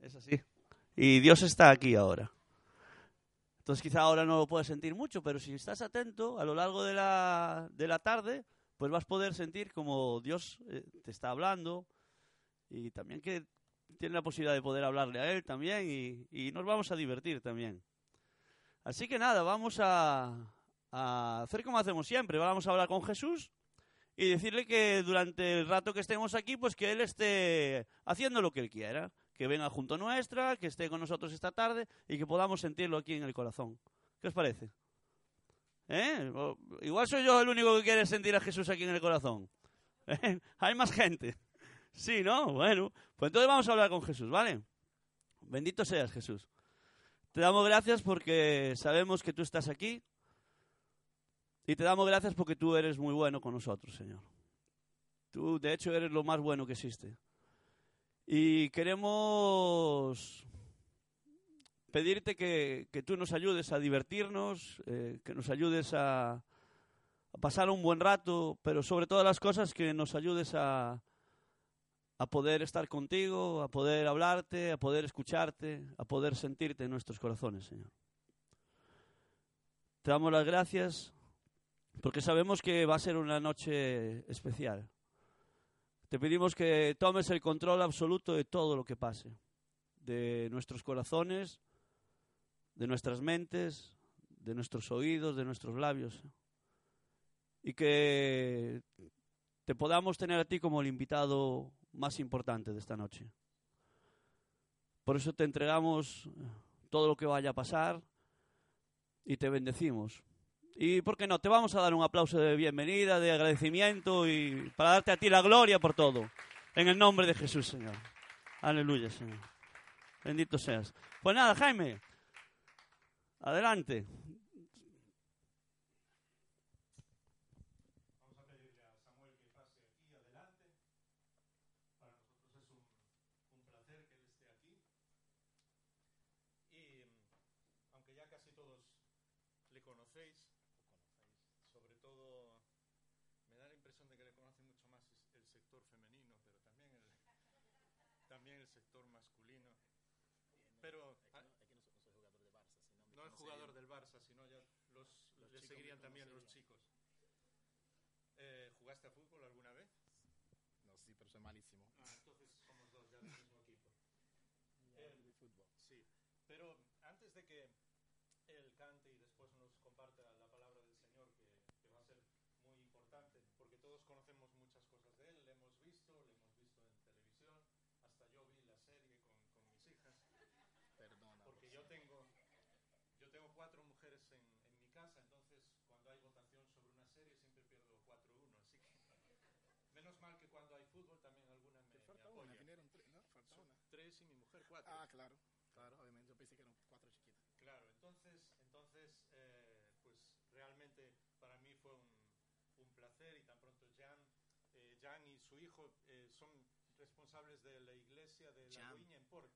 Es así. Y Dios está aquí ahora. Entonces quizá ahora no lo puedes sentir mucho, pero si estás atento a lo largo de la, de la tarde, pues vas a poder sentir como Dios eh, te está hablando y también que tiene la posibilidad de poder hablarle a Él también y, y nos vamos a divertir también. Así que nada, vamos a, a hacer como hacemos siempre, vamos a hablar con Jesús y decirle que durante el rato que estemos aquí, pues que Él esté haciendo lo que Él quiera, que venga junto a nuestra, que esté con nosotros esta tarde y que podamos sentirlo aquí en el corazón. ¿Qué os parece? ¿Eh? Igual soy yo el único que quiere sentir a Jesús aquí en el corazón. ¿Eh? Hay más gente. Sí, ¿no? Bueno, pues entonces vamos a hablar con Jesús, ¿vale? Bendito seas, Jesús. Te damos gracias porque sabemos que tú estás aquí y te damos gracias porque tú eres muy bueno con nosotros, Señor. Tú, de hecho, eres lo más bueno que existe. Y queremos pedirte que, que tú nos ayudes a divertirnos, eh, que nos ayudes a, pasar un buen rato, pero sobre todas las cosas que nos ayudes a, a poder estar contigo, a poder hablarte, a poder escucharte, a poder sentirte en nuestros corazones, Señor. Te damos las gracias porque sabemos que va a ser una noche especial. Te pedimos que tomes el control absoluto de todo lo que pase, de nuestros corazones, de nuestras mentes, de nuestros oídos, de nuestros labios, y que te podamos tener a ti como el invitado más importante de esta noche. Por eso te entregamos todo lo que vaya a pasar y te bendecimos. Y, ¿por qué no? Te vamos a dar un aplauso de bienvenida, de agradecimiento y para darte a ti la gloria por todo. En el nombre de Jesús, Señor. Aleluya, Señor. Bendito seas. Pues nada, Jaime. Adelante. Vamos sector femenino, pero también el, también el sector masculino. Pero no es jugador del Barça, sino ya los, le seguirían también los chicos. Eh, ¿Jugaste a fútbol alguna vez? No, sí, pero soy malísimo. Ah, entonces somos dos ya del mismo equipo. Eh, de fútbol. sí, pero antes de que él cante y después nos comparta la palabra del Señor, que, que va a ser muy importante, porque todos conocemos muchas cosas de él, le hemos visto, le hemos visto en televisión, hasta yo vi la serie con, con mis hijas, Perdona. porque yo tengo, yo tengo cuatro mujeres en, en mi casa, entonces cuando hay votación sobre una serie siempre pierdo 4-1, así que menos mal que cuando hay fútbol también alguna me, Te me falta una, vinieron tres, ¿no? Falta Son una. tres y mi mujer cuatro. Ah, claro, claro, obviamente. Yo pensé que eran cuatro chiquitas. Claro, entonces, entonces eh, pues realmente para mí fue un, un placer y tan pronto Jan, eh, Jan y su hijo eh, son responsables de la iglesia de la Jan. Ruiña en Porto.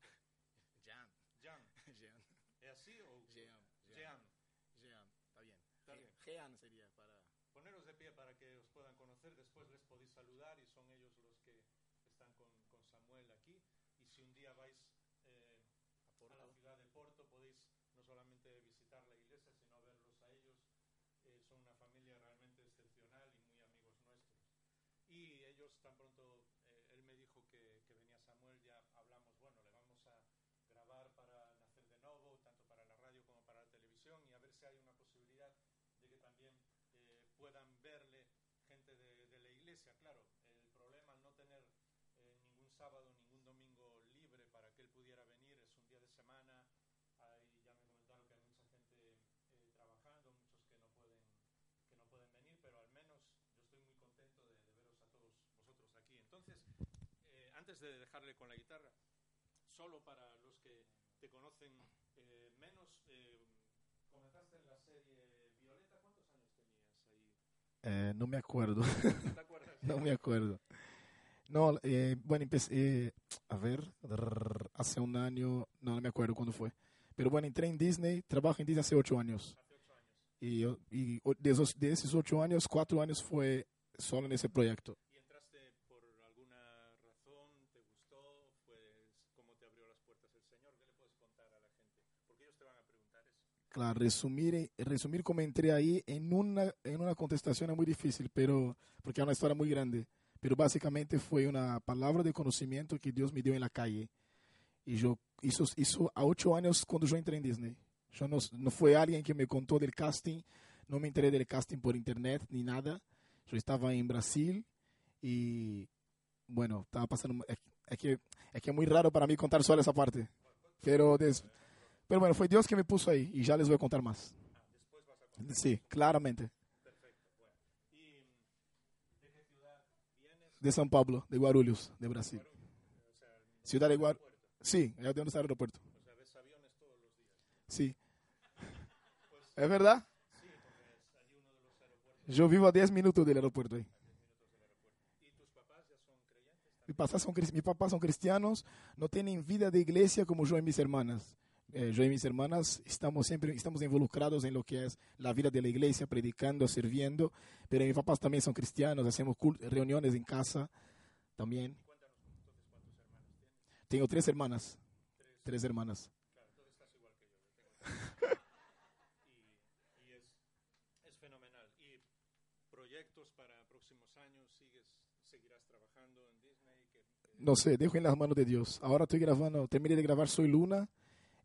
Jean, Jan, Jean, ¿es así o Jan? Jean sería para... Poneros de pie para que os puedan conocer, después les podéis saludar y son ellos los que están con, con Samuel aquí. Y si un día vais eh, a la ciudad de Porto, podéis no solamente visitar la iglesia, sino verlos a ellos. Eh, son una familia realmente excepcional y muy amigos nuestros. Y ellos tan pronto, eh, él me dijo que, que venía Samuel, ya hablamos, bueno, le vamos a grabar para Nacer de Nuevo, tanto para la radio como para la televisión, y a ver si hay una posibilidad de que también eh, puedan verle gente de, de la iglesia. Claro, el problema al no tener eh, ningún sábado, ningún domingo libre para que él pudiera venir, es un día de semana, ahí ya me comentaron que hay mucha gente eh, trabajando, muchos que no pueden que no pueden venir, pero al menos yo estoy muy contento de, de veros a todos vosotros aquí. Entonces, eh, antes de dejarle con la guitarra, solo para los que te conocen eh, menos, eh, comenzaste en la serie Violeta, ¿cuántos años tenías ahí? Eh, no me acuerdo, ¿No te acuerdas? no me acuerdo. No, eh, bueno, empecé, eh, a ver, hace un año, no, no me acuerdo cuándo fue. Pero bueno, entré en Disney, trabajo en Disney hace ocho años. Hace ocho años. Y, yo- y de, esos, de esos ocho años, cuatro años fue solo en ese proyecto. ¿Y entraste por alguna razón? ¿Te gustó? ¿Fue cómo te abrió las puertas el contar a la gente? Porque ellos te van a preguntar eso. Claro, resumir, resumir como entré ahí en una, en una contestación es muy difícil, pero porque es una historia muy grande. Pero básicamente fue una palabra de conocimiento que Dios me dio en la calle. Y yo hizo, hizo a ocho años cuando yo entré en Disney. Yo no, no fue alguien que me contó del casting, no me enteré del casting por internet ni nada. Yo estaba en Brasil y bueno, estaba pasando. Es, es que, es que es muy raro para mí contar solo esa parte. Pero, des, pero bueno, fue Dios que me puso ahí y ya les voy a contar más. Después vas a contar. Sí, claramente. Perfecto. Bueno. ¿Y mm, de São Paulo, de Guarulhos, de Brasil. O sea, Ciudad de Guarulhos. Sí, es de donde está el aeropuerto. O sea, ves aviones todos los días. Sí. Pues ¿Es verdad? sí, porque allí uno de los aeropuertos Yo vivo a 10 minutos del aeropuerto ahí. a 10 minutos del aeropuerto. ¿Y tus papás ya son creyentes? Mi papá son, mis papás son cristianos, no tienen vida de iglesia como yo y mis hermanas. Eh, yo y mis hermanas estamos siempre estamos involucrados en lo que es la vida de la iglesia, predicando, sirviendo. Pero mis papás también son cristianos, hacemos reuniones en casa también. Tengo tres hermanas, tres hermanas. Claro, entonces estás igual que yo. yo tengo y y es, es fenomenal. ¿Y proyectos para próximos años? ¿Sigues, ¿Seguirás trabajando en Disney? ¿Qué- qué- No sé, dejo en las manos de Dios. Ahora estoy grabando, terminé de grabar Soy Luna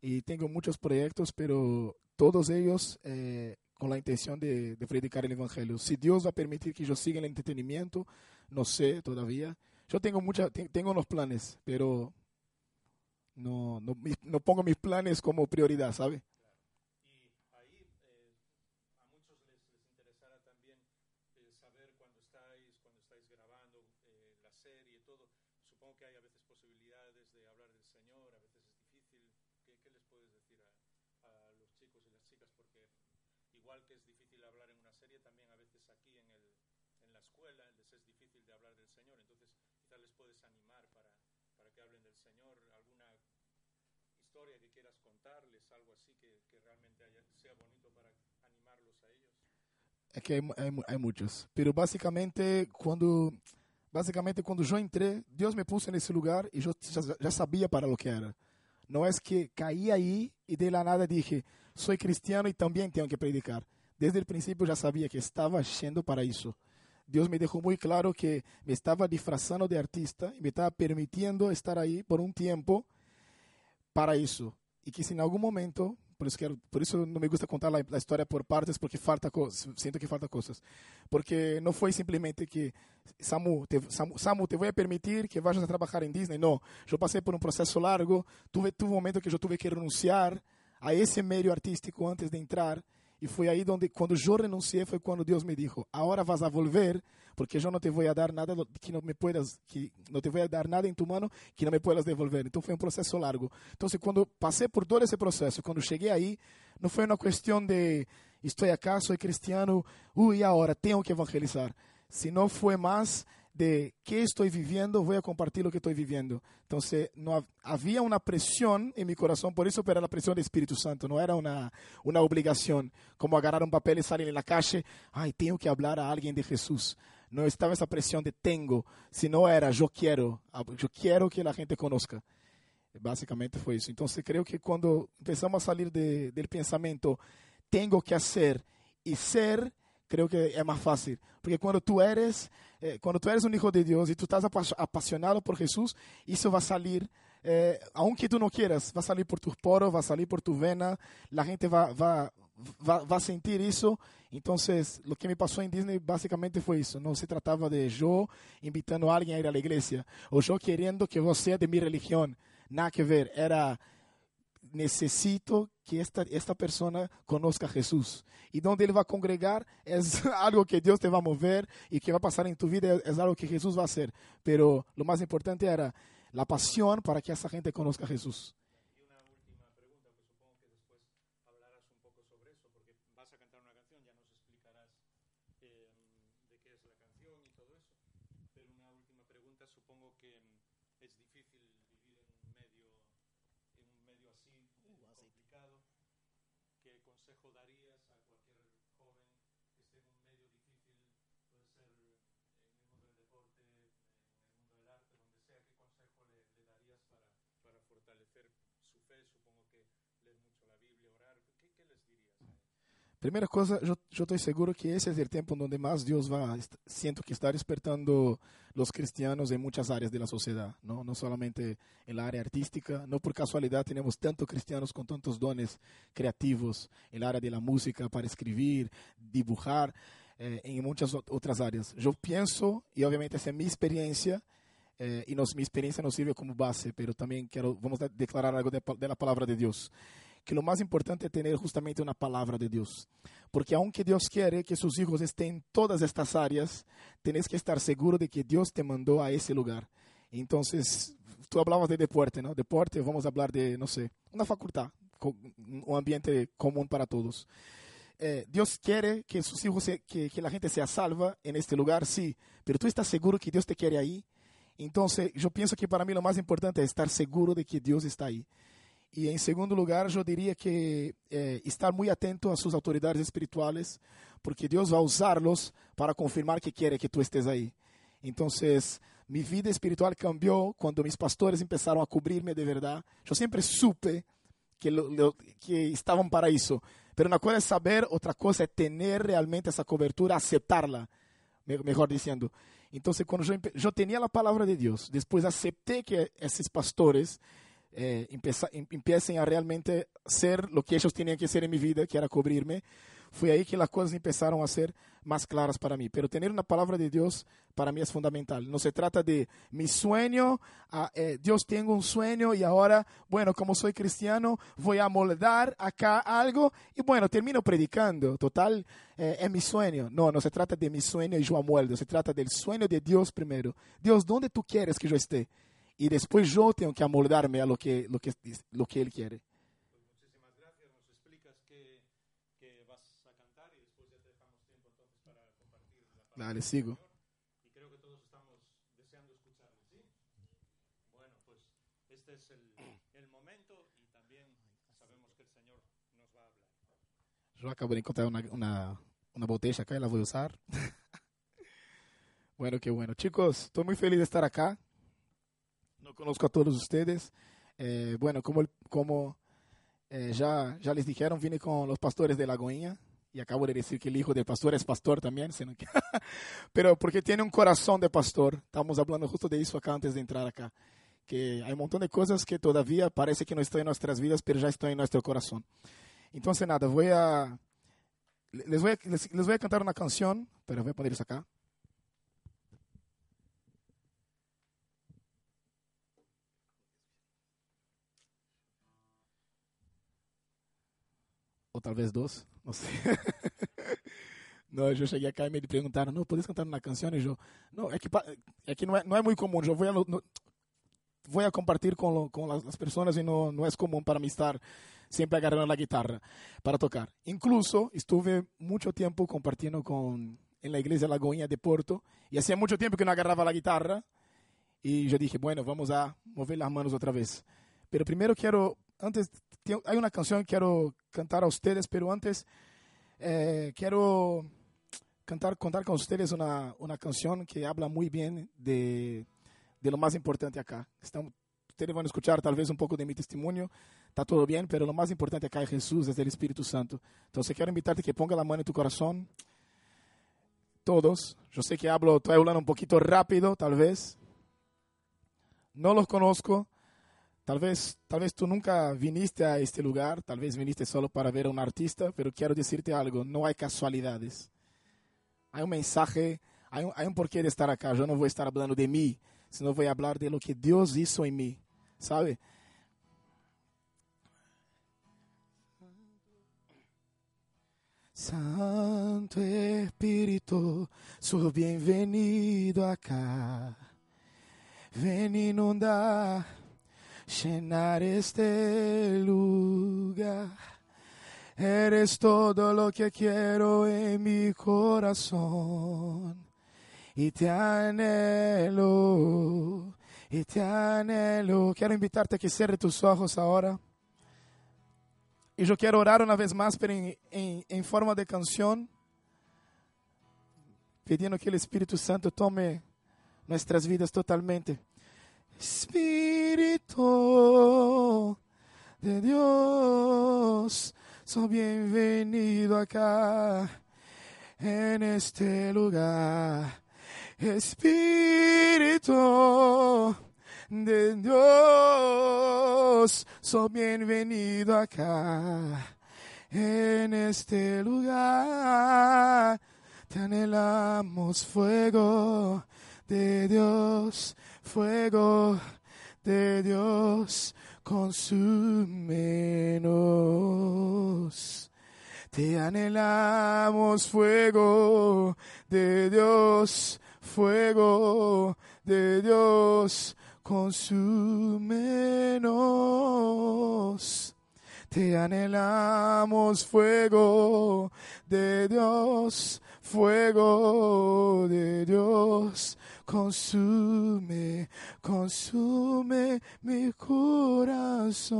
y tengo muchos proyectos, pero todos ellos eh, con la intención de, predicar el Evangelio. Si Dios va a permitir que yo siga el entretenimiento, no sé todavía. Yo tengo mucha, te- tengo unos planes, pero no, no, no pongo mis planes como prioridad, ¿sabe? Y ahí eh, a muchos les, les interesará también eh, saber cuando estáis, cuando estáis grabando eh, la serie y todo. Supongo que hay a veces posibilidades de hablar del Señor, a veces es difícil. ¿Qué, qué les puedes decir a, a los chicos y las chicas? Porque igual que es difícil hablar en una serie, también a veces aquí en, el, en la escuela les es difícil de hablar del Señor. Entonces quizás les puedes animar para, para que hablen del Señor, alguna historia que quieras contarles, algo así que, que realmente haya- sea bonito para animarlos a ellos. É que hay, hay hay muchos. Pero básicamente cuando, básicamente cuando yo entré, Dios me puso en ese lugar y yo ya, ya sabía para lo que era. No es que caí ahí y de la nada dije, soy cristiano y también tengo que predicar. Desde el principio ya sabía que estaba yendo para eso. Dios me dejó muy claro que me estaba disfrazando de artista y me estaba permitiendo estar ahí por un tiempo para isso. E que se em algum momento, por isso, quero, por isso não me gusta contar a, a história por partes, porque falta coisas, sinto que falta coisas. Porque não foi simplesmente que, Samu te, te vou permitir que vayas a trabalhar em Disney. Não, eu passei por um processo largo, tuve, tuve um momento que eu tive que renunciar a esse meio artístico antes de entrar, e foi aí onde, quando eu renunciei, foi quando Deus me disse: agora vas a volver, porque eu não te vou dar nada que não me puedas, que não te vou dar nada em tu mano que não me puedas devolver. Então foi um processo largo. Então, quando passei por todo esse processo, quando cheguei aí, não foi uma questão de estou acá, sou cristiano, uh, e agora tenho que evangelizar. Sino foi mais de que estou vivendo, vou a compartilhar o que estou vivendo. Então, não ha- havia uma pressão em meu coração, por isso era a pressão do Espírito Santo, não era uma uma obrigação, como agarrar um papel e sair na caixa, ai, tenho que falar a alguém de Jesus. Não estava essa pressão de tenho, sino era eu quero, eu quero que a gente conozca. Basicamente foi isso. Então, creio que quando começamos a sair de, do pensamento tenho que hacer e ser, creo que é mais fácil. Porque quando tu eres, eh, quando tu eres um hijo de Deus e tu estás apa- apasionado por Jesus, isso vai salir, eh, aunque tu não quieras, vai salir por tus poros, vai salir por tu vena, a gente vai, vai, vai, vai sentir isso. Então, o que me passou em Disney basicamente foi isso. Não se tratava de eu invitando alguém a ir à igreja, ou eu querendo que você é de minha religião. Nada que ver. Era necesito que esta, esta persona conozca a Jesús. Y donde Él va a congregar es algo que Dios te va a mover y que va a pasar en tu vida, es algo que Jesús va a hacer. Pero lo más importante era la pasión para que esa gente conozca a Jesús. Primeira coisa, eu, estou seguro que esse é o tempo onde mais Deus vai, sinto que está despertando os cristianos em muitas áreas da sociedade, não, não somente na área artística, não por casualidade temos tantos cristianos com tantos dones criativos na área da música para escrever, dibujar, eh, em muitas outras áreas. Eu penso, e obviamente essa é minha experiência, eh, e nos, minha experiência não serve como base, mas também quero, vamos de- declarar algo de, da palavra de Deus. Que o mais importante é ter justamente uma palavra de Deus. Porque aunque Deus quer que seus hijos estén en todas estas áreas, tenés que estar seguro de que Dios te mandó a ese lugar. Entonces, tú hablabas de deporte, ¿no? Deporte, vamos a hablar de, no sé, una facultad, un ambiente común para todos. Eh, Dios quiere que sus hijos, se- que, que la gente sea salva en este lugar, sí, pero tú estás seguro que Dios te quiere ahí. Entonces, yo pienso que para mí lo más importante es estar seguro de que Dios está ahí. E em segundo lugar, eu diria que eh, estar muito atento às suas autoridades espirituais, porque Deus vai usá-los para confirmar que quer que tu estés aí. Então, minha vida espiritual cambiou quando meus pastores começaram a cobrir-me de verdade. Eu sempre supe que, que estavam para isso. Mas uma coisa é saber, outra coisa é ter realmente essa cobertura, aceitarla, me- melhor dizendo. Então, quando eu, eu tinha a palavra de Deus, depois aceitei que esses pastores eh, empeza- em- empiecem a realmente ser lo que eles tinham que ser em minha vida, que era cobrir-me, foi aí que as coisas começaram a ser mais claras para mim. Pero ter uma palavra de Deus para mim é fundamental. Não se trata de mi sueño, ah, eh, Deus tem um sueño e agora, bueno, como sou cristiano, vou a moldar acá algo e bueno, termino predicando. Total, eh, é mi sueño. Não, não se trata de mi sueño e eu amoldo, se trata del sueño de Deus primeiro. Deus, onde tu queres que eu esteja? Y después yo tengo que amoldarme a lo que, lo que, lo que Él quiere. Muchísimas sigo. Yo acabo de encontrar una, una, una botella acá y la voy a usar. bueno, qué bueno. Chicos, estoy muy feliz de estar acá. No conozco a todos ustedes. Eh, bueno, como, como eh, ya, ya les dijeron, vine con los pastores de Lagoinha. Y acabo de decir que el hijo del pastor es pastor también. sino que- Pero porque tiene un corazón de pastor. Estamos hablando justo de eso acá antes de entrar acá. Que hay un montón de cosas que todavía parece que no están en nuestras vidas, pero ya están en nuestro corazón. Entonces, nada, voy a les voy a, les, les voy a cantar una canción, pero voy a poner eso acá. O tal vez dos, no sé. No, yo llegué acá y me preguntaron, no, ¿puedes cantar una canción? Y yo, no, es que, pa- es que no, es, no es muy común. Yo voy a, lo- no- voy a compartir con, lo- con las, las personas y no, no es común para mí estar siempre agarrando la guitarra para tocar. Incluso estuve mucho tiempo compartiendo con, en la iglesia Lagoinha de Porto y hacía mucho tiempo que no agarraba la guitarra y yo dije, bueno, vamos a mover las manos otra vez. Pero primero quiero, antes, te- hay una canción que quiero cantar a ustedes, pero antes eh, quiero cantar, contar con ustedes una, una canción que habla muy bien de, de lo más importante acá. Estamos, ustedes van a escuchar tal vez un poco de mi testimonio, está todo bien, pero lo más importante acá es Jesús, es el Espíritu Santo. Entonces quiero invitarte que ponga la mano en tu corazón. Todos. Yo sé que hablo, estoy hablando un poquito rápido, tal vez. No los conozco. Tal vez, tal vez tú nunca viniste a este lugar, tal vez viniste solo para ver un artista, pero quiero decirte algo, no hay casualidades. Hay un mensaje, hay un, hay un porqué de estar acá. Yo no voy a estar hablando de mí, sino voy a hablar de lo que Dios hizo en mí, ¿sabe? Santo Espíritu, sos bienvenido acá. Ven inundar, llenar este lugar. Eres todo lo que quiero en mi corazón. Y te anhelo, y te anhelo. Quiero invitarte a que cierre tus ojos ahora. Y yo quiero orar una vez más, pero en, en- en forma de canción, pidiendo que el Espíritu Santo tome nuestras vidas totalmente. Espíritu de Dios. Sos bienvenido acá, en este lugar. Espíritu de Dios, sos bienvenido acá, en este lugar. Te anhelamos fuego de Dios, fuego de Dios, consúmenos. Te anhelamos fuego de Dios, fuego de Dios, consúmenos. Te anhelamos fuego de Dios, fuego de Dios, consume, consume mi corazón.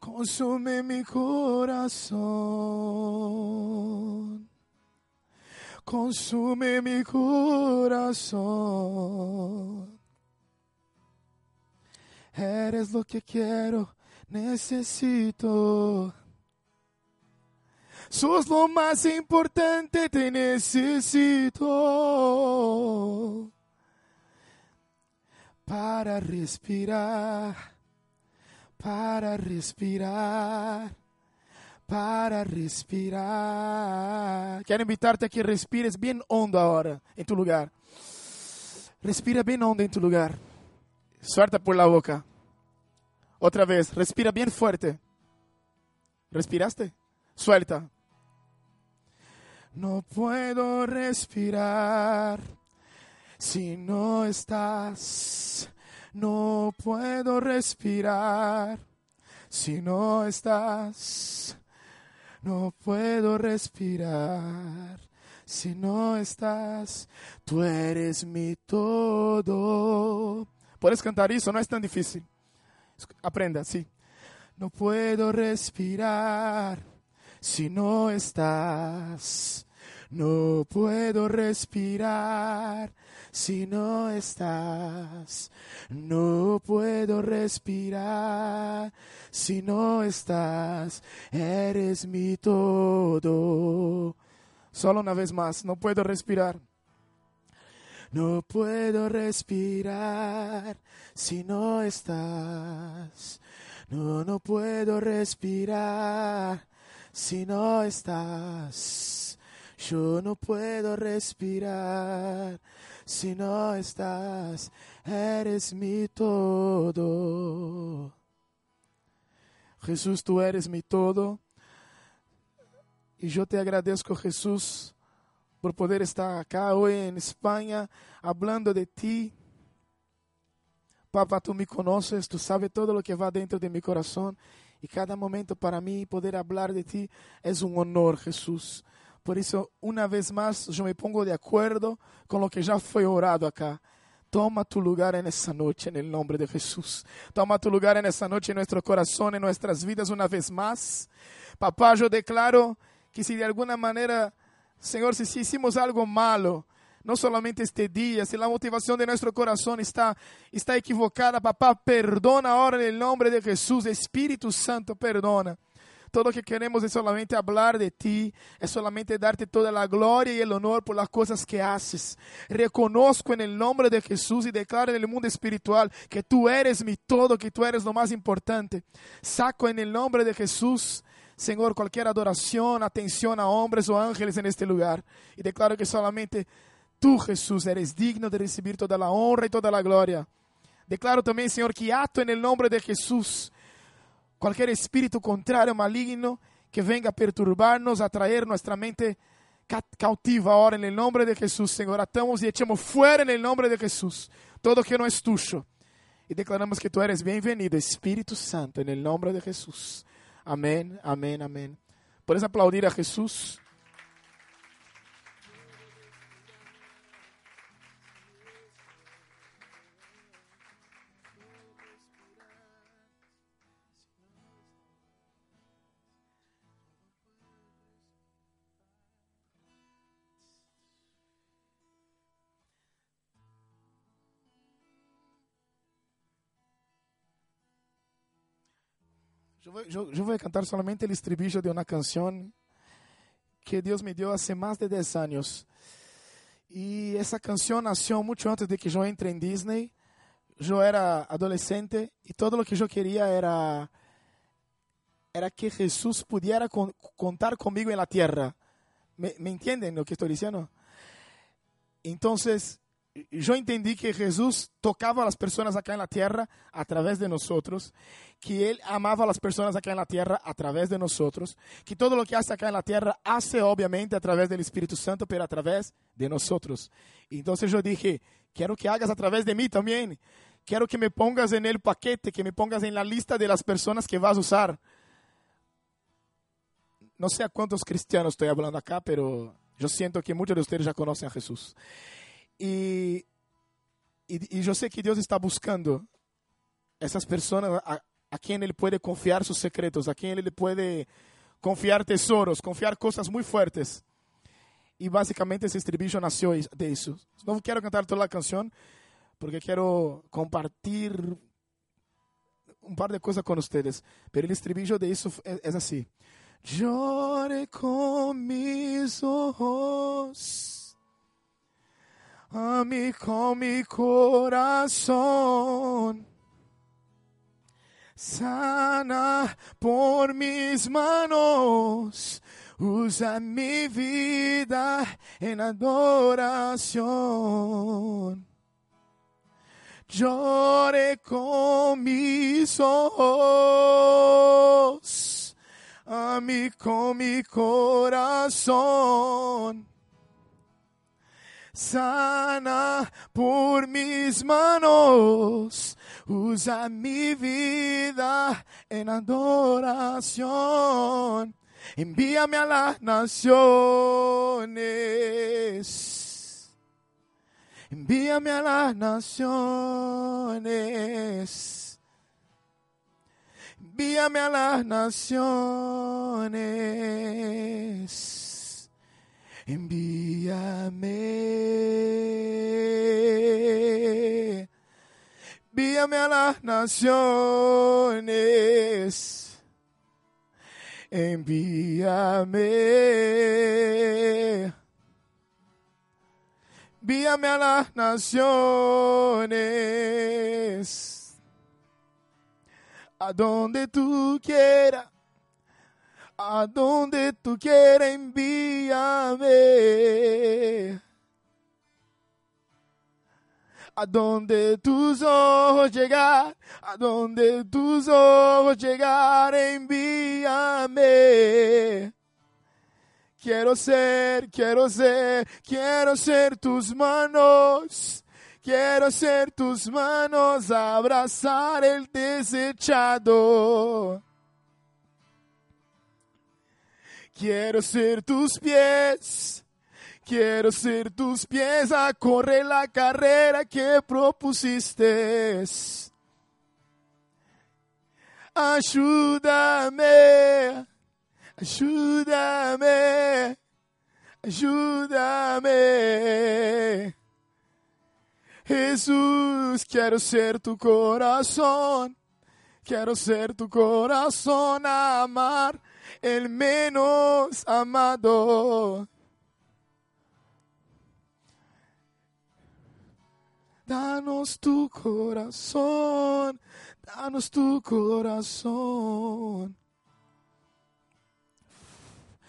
Consume mi corazón. Consume mi corazón. Eres lo que quiero, necesito. Sos lo más importante, te necesito. Para respirar, para respirar, para respirar. Quero invitarte a que respires bien hondo ahora en tu lugar. Respira bien hondo en tu lugar. Suelta por la boca. Otra vez, respira bien fuerte. ¿Respiraste? Suelta. No puedo respirar si no estás. No puedo respirar si no estás. No puedo respirar si no estás. Tú eres mi todo. Puedes cantar eso, no es tan difícil. Aprenda, sí. No puedo respirar si no estás. No puedo respirar si no estás. No puedo respirar si no estás. Eres mi todo. Solo una vez más, no puedo respirar. No puedo respirar si no estás. No, no puedo respirar si no estás. Yo no puedo respirar si no estás. Eres mi todo. Jesús, tú eres mi todo. Y yo te agradezco, Jesús, por poder estar acá hoy en España hablando de ti. Papá, tú me conoces, tú sabes todo lo que va dentro de mi corazón y cada momento para mí poder hablar de ti es un honor, Jesús. Por eso, una vez más, yo me pongo de acuerdo con lo que ya fue orado acá. Toma tu lugar en esta noche en el nombre de Jesús. Toma tu lugar en esta noche en nuestro corazón, en nuestras vidas una vez más. Papá, yo declaro que si de alguna manera Señor, si, si hicimos algo malo, no solamente este día, si la motivación de nuestro corazón está, está equivocada, papá, perdona ahora en el nombre de Jesús, Espíritu Santo, perdona. Todo lo que queremos es solamente hablar de ti, es solamente darte toda la gloria y el honor por las cosas que haces. Reconozco en el nombre de Jesús y declaro en el mundo espiritual que tú eres mi todo, que tú eres lo más importante. Saco en el nombre de Jesús Señor, cualquier adoración, atención a hombres o ángeles en este lugar. Y declaro que solamente tú, Jesús, eres digno de recibir toda la honra y toda la gloria. Declaro también, Señor, que ato en el nombre de Jesús cualquier espíritu contrario, maligno, que venga a perturbarnos, a traer nuestra mente cautiva ahora en el nombre de Jesús, Señor. Atamos y echamos fuera en el nombre de Jesús todo que no es tuyo. Y declaramos que tú eres bienvenido, Espíritu Santo, en el nombre de Jesús. Amén, amén, amén. ¿Puedes aplaudir a Jesús? Yo voy, yo- yo voy a cantar solamente el estribillo de una canción que Dios me dio hace más de 10 años. Y esa canción nació mucho antes de que yo entre en Disney. Yo era adolescente y todo lo que yo quería era, era que Jesús pudiera con- contar conmigo en la tierra. ¿Me, me entienden lo que estoy diciendo? Entonces, yo entendí que Jesús tocaba a las personas acá en la tierra a través de que Él amaba a las personas acá en la tierra a través de que todo lo que hace acá en la tierra hace obviamente a través del Espíritu Santo, pero a través de nosotros. Entonces yo dije, quiero que hagas a través de mí también. Quiero que me pongas en el paquete, que me pongas en la lista de las personas que vas a usar. No sé a cuántos cristianos estoy hablando acá, pero yo siento que muchos de ustedes ya conocen a Jesús. Y, y, y yo sé que Dios está buscando esas personas a, a quien Él puede confiar sus secretos, a quien Él puede confiar tesoros, confiar cosas muy fuertes. Y básicamente ese estribillo nació de eso. No quiero cantar toda la canción porque quiero compartir un par de cosas con ustedes. Pero el estribillo de eso es, es así. Llore con mis ojos a mí con mi corazón. Sana por mis manos, usa mi vida en adoración. Llore con mis ojos, a mí con mi corazón sana por mis manos, usa mi vida en adoración, envíame a las naciones, envíame a las naciones, envíame a las naciones. Envíame, envíame a las naciones. Envíame, envíame a las naciones. A donde tú quieras a donde tú quieras envíame. A donde tus ojos llegar, a donde tus ojos llegar, envíame. Quiero ser, quiero ser, quiero ser tus manos. Quiero ser tus manos, abrazar el desechado. Quiero ser tus pies, quiero ser tus pies. A correr la carrera que propusiste. Ayúdame, ayúdame, ayúdame. Jesús, quiero ser tu corazón, quiero ser tu corazón amar el menos amado. Danos tu corazón, danos tu corazón.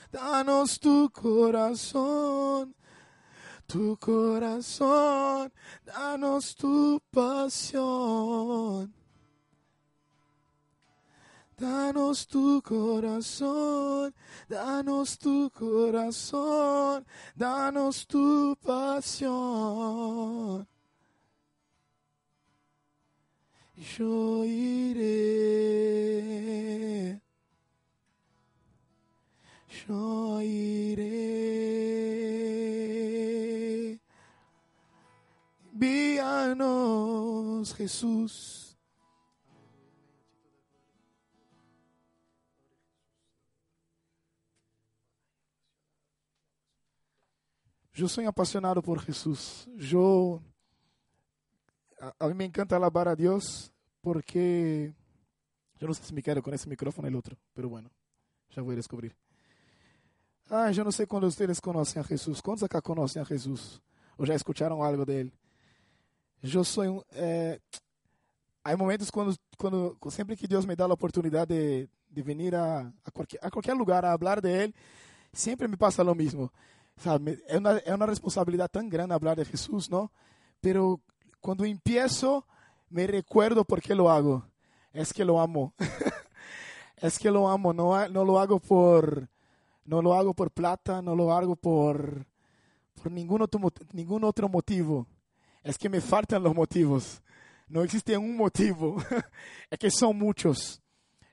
Danos tu corazón, tu corazón, danos tu pasión. Danos tu corazón, danos tu corazón, danos tu pasión. Yo iré, yo iré. Envíanos, Jesús. Yo soy apasionado por Jesús. Yo, a, a mí me encanta alabar a Dios porque Yo no sé si me quedo con ese micrófono o el otro, pero bueno, ya voy a descubrir. Ay, yo no sé cuándo ustedes conocen a Jesús. ¿Cuántos acá conocen a Jesús? ¿O ya escucharon algo de él? Yo soy un... Eh, hay momentos cuando, cuando, siempre que Dios me da la oportunidad de, de venir a, a, cualquier, a cualquier lugar a hablar de Él, siempre me pasa lo mismo. ¿Sabe? Es, una, es una responsabilidad tan grande hablar de Jesús, ¿no? Pero cuando empiezo, me recuerdo por qué lo hago. Es que lo amo. es que lo amo. No, no lo hago por, no lo hago por plata, no lo hago por, por ningún, otro, ningún otro motivo. Es que me faltan los motivos. No existe un motivo. es que son muchos.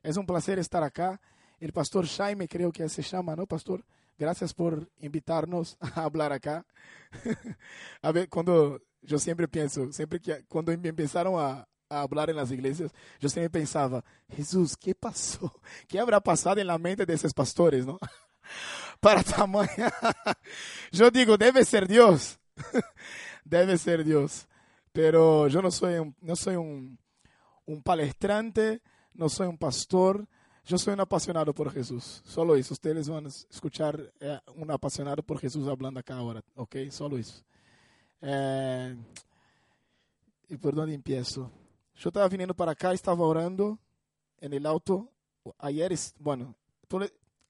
Es un placer estar acá. El pastor Jaime creo que se llama, ¿no, pastor? Gracias por invitarnos a hablar acá. a ver, cuando yo siempre pienso, siempre que cuando me empezaron a, a hablar en las iglesias, yo siempre pensaba, Jesús, ¿qué pasó? ¿Qué habrá pasado en la mente de esos pastores, no? Para tamaña. yo digo, debe ser Dios. debe ser Dios. Pero yo no soy un, no soy un, un palestrante, no soy un pastor, yo soy un apasionado por Jesús. Solo eso. Ustedes van a escuchar eh, un apasionado por Jesús hablando acá ahora. ¿Ok? Solo eso. Eh, ¿Y por dónde empiezo? Yo estaba viniendo para acá, estaba orando en el auto. Ayer, bueno,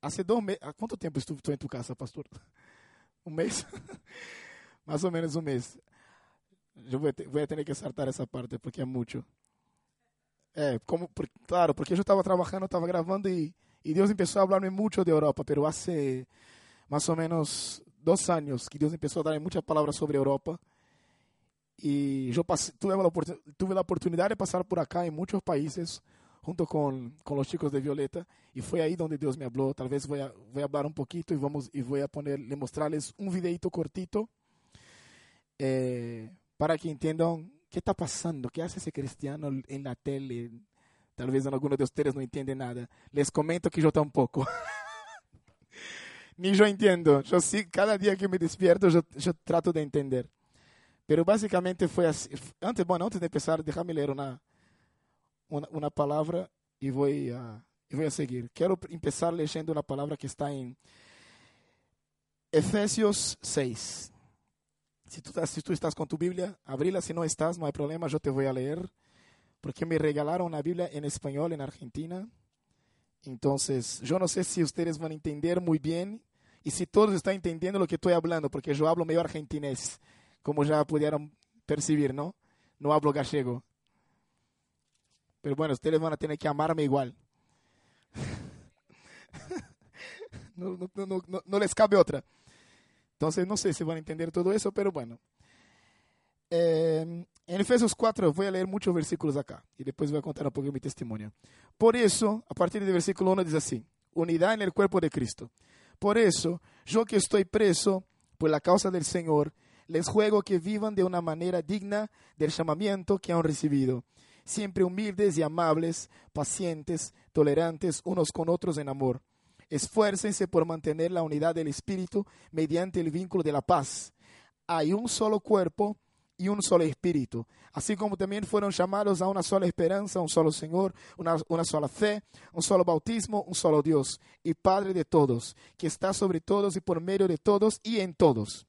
hace dos meses. ¿Cuánto tiempo estuve en tu casa, pastor? ¿Un mes? Más o menos voy a, voy a tener que saltar esa parte porque es mucho. É, como, por, claro, porque eu estava trabalhando, estava gravando e, e Deus começou a falar-me muito de Europa, pero hace mais ou menos dois anos que Deus começou a dar muitas palavras sobre Europa. E eu passei, tuve, a, tuve a oportunidade de passar por acá em muitos países, junto com, com os chicos de Violeta, e foi aí onde Deus me falou. Talvez vou, vou falar um pouquinho e vamos e vou poner, mostrarles um videito cortito eh, para que entendam ¿Qué está pasando? ¿Qué hace ese cristiano en la tele? Tal vez alguno de ustedes no entiende nada. Les comento que yo tampoco. Ni yo entiendo. Yo sí, cada día que me despierto, yo, yo trato de entender. Pero básicamente fue así. Antes, bueno, antes de empezar, déjame leer una, una, una palabra y voy, a, y voy a seguir. Quiero empezar leyendo una palabra que está en Efesios 6. Si tú, si tú estás con tu Biblia, abrila. Si no estás, no hay problema, yo te voy a leer. Porque me regalaron una Biblia en español en Argentina. Entonces, yo no sé si ustedes van a entender muy bien y si todos están entendiendo lo que estoy hablando, porque yo hablo medio argentinés, como ya pudieron percibir, ¿no? No hablo gallego. Pero bueno, ustedes van a tener que amarme igual. no, no, no, no les cabe otra. Entonces, no sé si van a entender todo eso, pero bueno. Eh, en Efesios 4 voy a leer muchos versículos acá y después voy a contar un poco mi testimonio. Por eso, a partir del versículo 1 dice así, unidad en el cuerpo de Cristo. Por eso, yo que estoy preso por la causa del Señor, les juego que vivan de una manera digna del llamamiento que han recibido, siempre humildes y amables, pacientes, tolerantes unos con otros en amor Esfuércense por mantener la unidad del Espíritu mediante el vínculo de la paz. Hay un solo cuerpo y un solo espíritu, así como también fueron llamados a una sola esperanza, un solo Señor, una, una, sola fe, un solo bautismo, un solo Dios y Padre de todos, que está sobre todos y por medio de todos y en todos.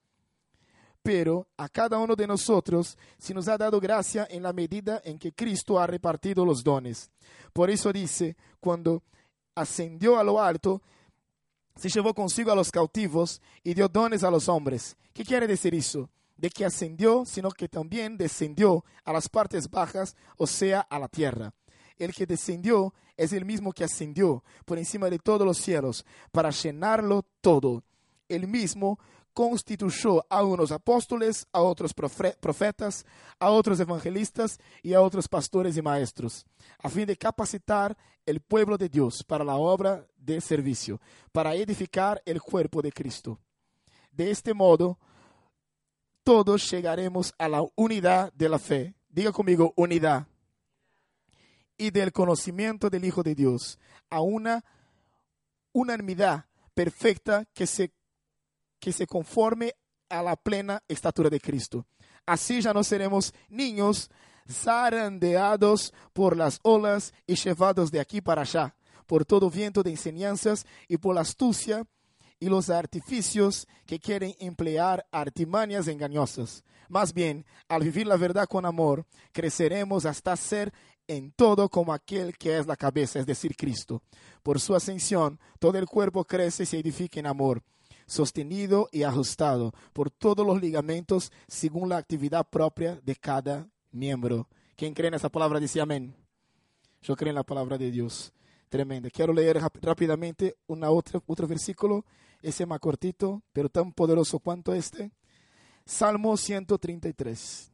Pero a cada uno de nosotros se nos ha dado gracia en la medida en que Cristo ha repartido los dones. Por eso dice, cuando ascendió a lo alto, se llevó consigo a los cautivos y dio dones a los hombres. ¿Qué quiere decir eso? De que ascendió, sino que también descendió a las partes bajas, o sea, a la tierra. El que descendió es el mismo que ascendió por encima de todos los cielos para llenarlo todo. El mismo constituyó a unos apóstoles, a otros profetas, a otros evangelistas y a otros pastores y maestros, a fin de capacitar el pueblo de Dios para la obra de servicio, para edificar el cuerpo de Cristo. De este modo, todos llegaremos a la unidad de la fe. Diga conmigo, unidad. Y del conocimiento del Hijo de Dios, a una unanimidad perfecta que se que se conforme a la plena estatura de Cristo. Así ya no seremos niños zarandeados por las olas y llevados de aquí para allá, por todo viento de enseñanzas y por la astucia y los artificios que quieren emplear artimañas engañosas. Más bien, al vivir la verdad con amor, creceremos hasta ser en todo como aquel que es la cabeza, es decir, Cristo. Por su ascensión, todo el cuerpo crece y se edifica en amor, sostenido y ajustado por todos los ligamentos según la actividad propia de cada miembro. ¿Quién cree en esa palabra? Dice amén. Yo creo en la palabra de Dios. Tremenda. Quiero leer rápidamente una otra, otro versículo. Ese más cortito, pero tan poderoso cuanto este. Salmo 133.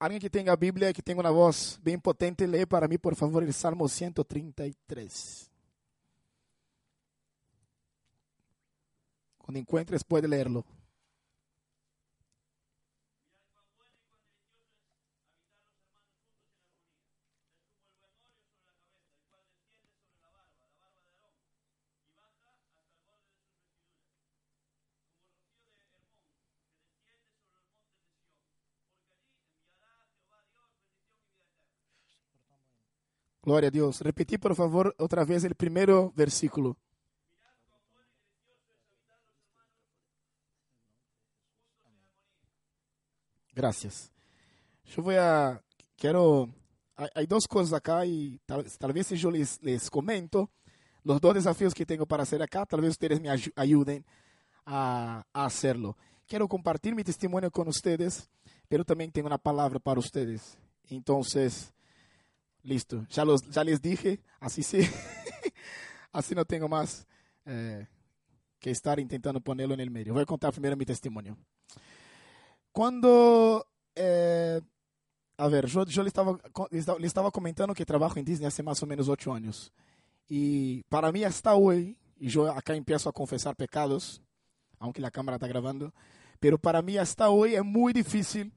Alguien que tenga Biblia, que tenga una voz bien potente, lee para mí, por favor, el Salmo 133. Cuando encuentres, puede leerlo. Glória a Deus. Repetir, por favor, outra vez o primeiro versículo. Gracias. Eu vou a quero há duas coisas acá e tal, talvez eu les, les comento os dois desafios que tenho para fazer acá, talvez vocês me ajudem a, a hacerlo. Quero compartilhar meu testemunho com vocês, pero também tenho uma palavra para vocês. Então, Listo, ya, los, ya les dije, así sí, así no tengo más eh, que estar intentando ponerlo en el medio. Voy a contar primero mi testimonio. Cuando, eh, a ver, yo, yo le, estaba, le estaba comentando que trabajo en Disney hace más o menos ocho años. Y para mí hasta hoy, y yo acá empiezo a confesar pecados, aunque la cámara está grabando, pero para mí hasta hoy es muy difícil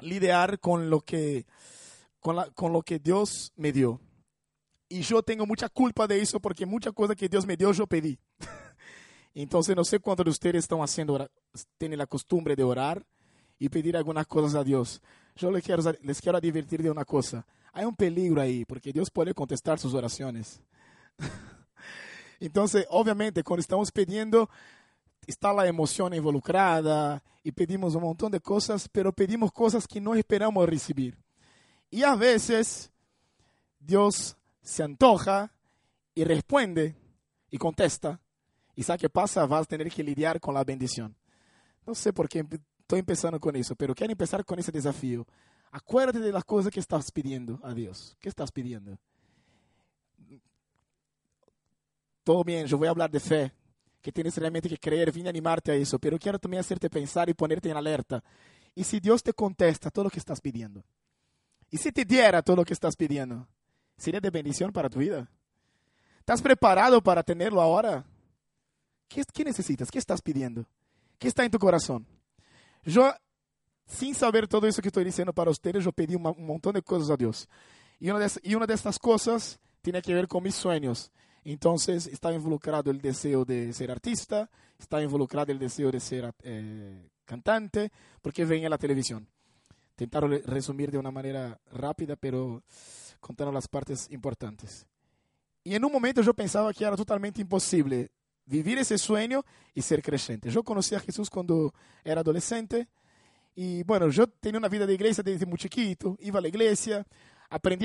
lidiar con lo que con, la, con lo que Dios me dio. Y yo tengo mucha culpa de eso porque mucha cosa que Dios me dio yo pedí. Entonces no sé cuántos de ustedes están haciendo, tienen la costumbre de orar y pedir algunas cosas a Dios. Yo les quiero, les quiero advertir de una cosa. Hay un peligro ahí porque Dios puede contestar sus oraciones. Entonces, obviamente, cuando estamos pidiendo, está la emoción involucrada y pedimos un montón de cosas, pero pedimos cosas que no esperamos recibir. Y a veces Dios se antoja y responde y contesta. ¿Y sabe qué pasa? Vas a tener que lidiar con la bendición. No sé por qué estoy empezando con eso, pero quiero empezar con ese desafío. Acuérdate de las cosas que estás pidiendo a Dios. ¿Qué estás pidiendo? Todo bien, yo voy a hablar de fe, que tienes realmente que creer, vine a animarte a eso, pero quiero también hacerte pensar y ponerte en alerta. Y si Dios te contesta todo lo que estás pidiendo, ¿Y si te diera todo lo que estás pidiendo? ¿Sería de bendición para tu vida? ¿Estás preparado para tenerlo ahora? ¿Qué, qué necesitas? ¿Qué estás pidiendo? ¿Qué está en tu corazón? Yo, sin saber todo eso que estoy diciendo para ustedes, yo pedí un, un montón de cosas a Dios. Y una, de, y una de estas cosas tiene que ver con mis sueños. Entonces, está involucrado el deseo de ser artista, está involucrado el deseo de ser eh, cantante, porque en la televisión intentar resumir de una manera rápida, pero contando las partes importantes. Y en un momento yo pensaba que era totalmente imposible vivir ese sueño y ser creyente. Yo conocí a Jesús cuando era adolescente y bueno, yo tenía una vida de iglesia desde muy chiquito, iba a la iglesia,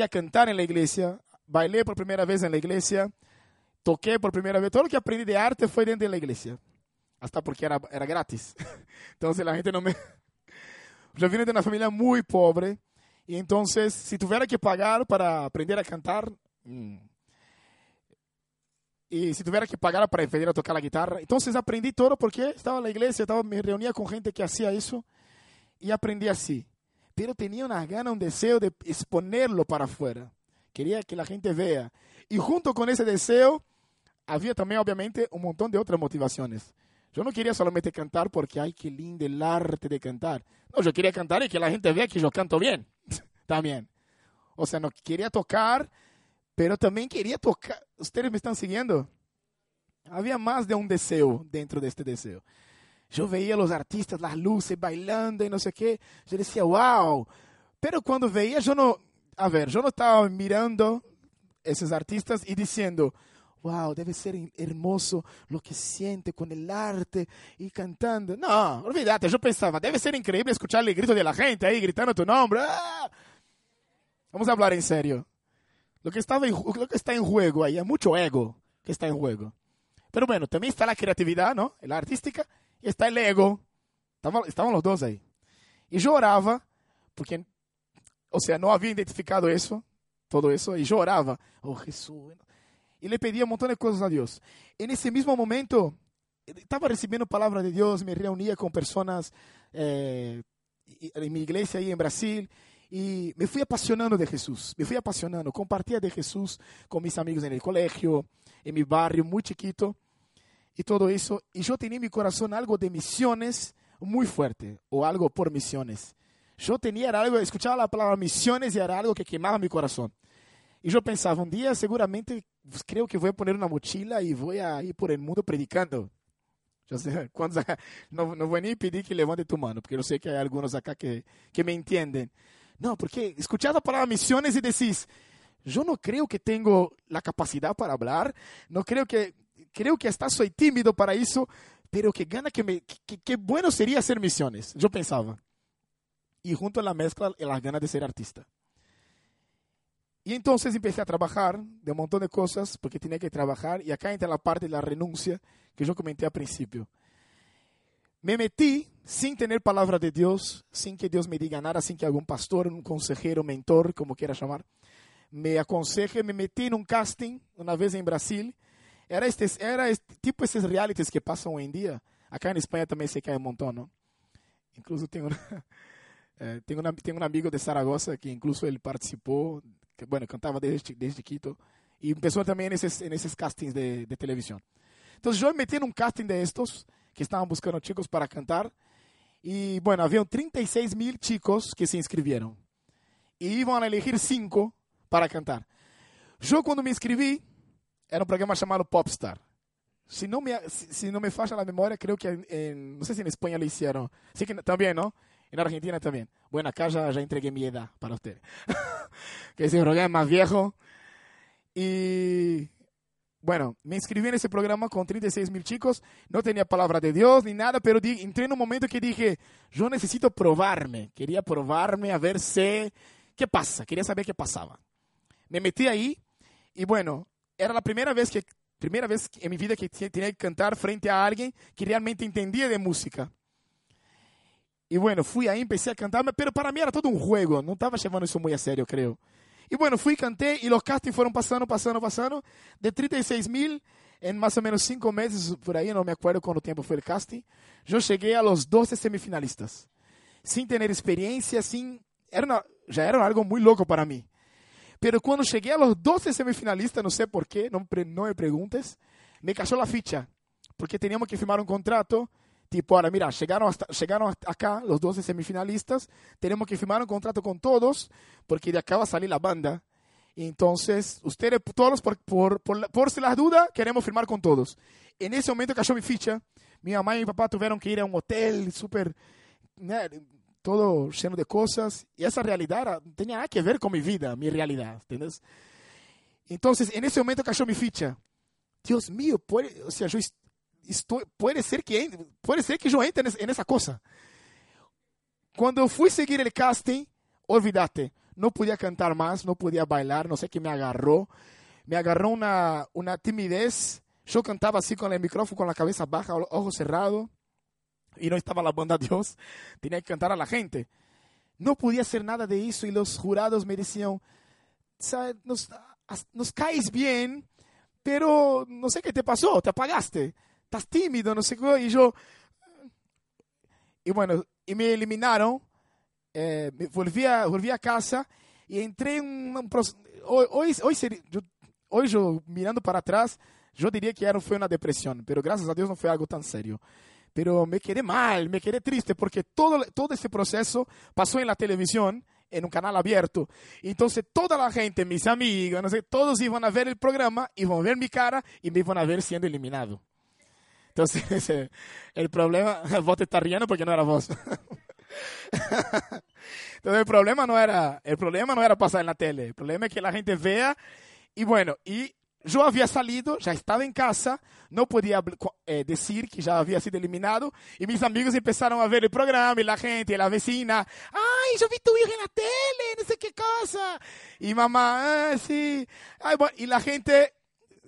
a cantar en la iglesia, bailé por primera vez en la toqué por primera vez, todo que aprendí de arte fue dentro de la iglesia, hasta porque era, era gratis. Entonces la gente no me, yo vine de una familia muy pobre y entonces si tuviera que pagar para aprender a cantar mm, y si tuviera que pagar para aprender a tocar la guitarra, entonces aprendí todo porque estaba en la iglesia, estaba, me reunía con gente que hacía eso y aprendí así. Pero tenía una gana, un deseo de exponerlo para afuera. Quería que la gente vea. Y junto con ese deseo había también obviamente un montón de otras motivaciones. Yo no quería solamente cantar porque, ay, qué lindo el arte de cantar. No, yo quería cantar y que la gente vea que yo canto bien. también. O sea, no quería tocar, pero también quería tocar. Ustedes me están siguiendo. Había más de un deseo dentro de este deseo. yo veía los artistas, las luces bailando y no sé qué. Yo decía, wow. Pero cuando veía, yo no, a ver, yo no estaba mirando esos artistas y diciendo, wow, debe ser hermoso lo que siente con el arte y cantando. No, olvídate, yo pensaba, debe ser increíble escuchar el grito de la gente ahí gritando tu nombre. ¡Ah! Vamos a hablar en serio. Lo que, estaba en, lo que está en juego ahí, es mucho ego que está en juego. Pero bueno, también está la creatividad, ¿no? La artística y está el ego. Estaban, estaban los dos ahí. Y yo oraba, porque, o sea, no había identificado eso, todo eso, y yo oraba, oh Jesús, y le pedía un montón de cosas a Dios. En ese mismo momento, estaba recibiendo palabra de Dios, me reunía con personas eh, en mi iglesia ahí en Brasil, y me fui apasionando de Jesús, me fui apasionando, compartía de Jesús con mis amigos en el colegio, en mi barrio muy chiquito, y todo eso, y yo tenía en mi corazón algo de misiones muy fuerte, o algo por misiones. Yo tenía algo, escuchaba la palabra misiones y era algo que quemaba mi corazón. Y yo pensaba, un día seguramente pues, creo que voy a poner una mochila voy a ir por el mundo predicando. Sé, cuando, no, no voy ni pedir que levante tu mano, porque yo sé que hay algunos acá que, que me entienden. No, porque escuchar la palabra misiones y decís, yo no creo que tengo la capacidad para hablar, no creo que creo que hasta soy tímido para eso, pero que gana que me, que, bueno sería hacer misiones, yo pensaba. Y junto a la mezcla, las ganas de ser artista. Y entonces empecé a trabajar de un montón de cosas, porque tenía que trabajar, y acá entra la parte de la renuncia que yo comenté al principio. Me metí sin tener palabra de Dios, sin que Dios me diga nada, sin que algún pastor, un consejero, mentor, como quiera llamar, me aconseje. Me metí en un casting una vez en Brasil era, era este, tipo esses realities que passam hoje em dia. Acá em Espanha também se cai um montão, não? Incluso tenho, eh, tenho, um, tenho um amigo de Zaragoza que incluso ele participou, que, bueno, cantava desde, desde Quito, e começou também nesses, nesses castings de, de televisão. Então, eu me meti num casting de estos, que estavam buscando chicos para cantar, e, bueno, haviam 36 mil chicos que se inscreveram. E iam a elegir cinco para cantar. Eu, quando me inscrevi, era um programa chamado Popstar. Se não me, se não me falha a memória, creio que em, não sei se em Espanha lo hicieron. Sí que também, não? En Argentina também. Bueno, acá ya, ya entregué mi edad para usted. que ese programa es más viejo. Y bueno, me inscribí en ese programa con 36 mil chicos. No tenía palabra de Dios ni nada, pero di, entré en un momento que dije, yo necesito probarme. Quería probarme a ver si, qué pasa. Quería saber qué pasaba. Me metí ahí y bueno, era la primera vez que primera vez en mi vida que tenía que cantar frente a alguien que realmente entendía de música. Y bueno, fui ahí, empecé a cantar, pero para mí era todo un juego, no estaba llevando eso muy a serio, creo. Y bueno, fui, canté y los castings fueron pasando, pasando, pasando. De 36 mil, en más o menos cinco meses, por ahí, no me acuerdo cuánto tiempo fue el casting, yo llegué a los 12 semifinalistas. Sin tener experiencia, sin... Era una, ya era algo muy loco para mí. Pero cuando llegué a los 12 semifinalistas, no sé por no me preguntes, me cayó la ficha. Porque teníamos que firmar un contrato. Tipo, ahora mira, llegaron, hasta, llegaron hasta acá los 12 semifinalistas, tenemos que firmar un contrato con todos, porque de acá va a salir la banda. Entonces, ustedes todos, por, por, por, por si las dudas, queremos firmar con todos. En ese momento cayó mi ficha. Mi mamá y mi papá tuvieron que ir a un hotel súper todo lleno de cosas, y esa realidad tenía nada que ver con mi vida, mi realidad, ¿entiendes? Entonces, en ese momento cayó mi ficha. Dios mío, puede, o sea, yo estoy, puede, ser que, puede ser que yo entre en esa cosa. Cuando fui a seguir el casting, olvídate, no podía cantar más, no podía bailar, no sé qué me agarró. Me agarró una, una timidez. Yo cantaba así con el micrófono, con la cabeza baja, ojos cerrados y no estaba la banda Dios, tenía que cantar a la gente. No podía hacer nada de eso y los jurados me decían, nos, nos caes bien, pero no sé qué te pasó, te apagaste, estás tímido, no sé qué. Y yo, y bueno, y me eliminaron, eh, volví, a, volví a casa y entré en un, hoy, hoy, hoy, yo, hoy yo mirando para atrás, yo diría que era, fue una depresión, pero gracias a Dios no fue algo tan serio pero me quedé mal, me quedé triste porque todo, todo ese proceso pasó en la televisión, en un canal abierto. Entonces toda la gente, mis amigos, todos a ver el programa, a ver mi cara y me a ver siendo eliminado. Entonces, eh, el problema, vos te estás riendo porque no era vos. Entonces, el problema no era, el problema no era pasar en la tele, el problema es que la gente vea y bueno, y yo había salido, ya estaba en casa, no podía eh, decir que ya había sido eliminado y mis amigos empezaron a ver el programa y la gente, la vecina, ay, yo vi tu hijo en la tele, no sé qué cosa. Y mamá, ah, sí. Ay, bueno, y la gente,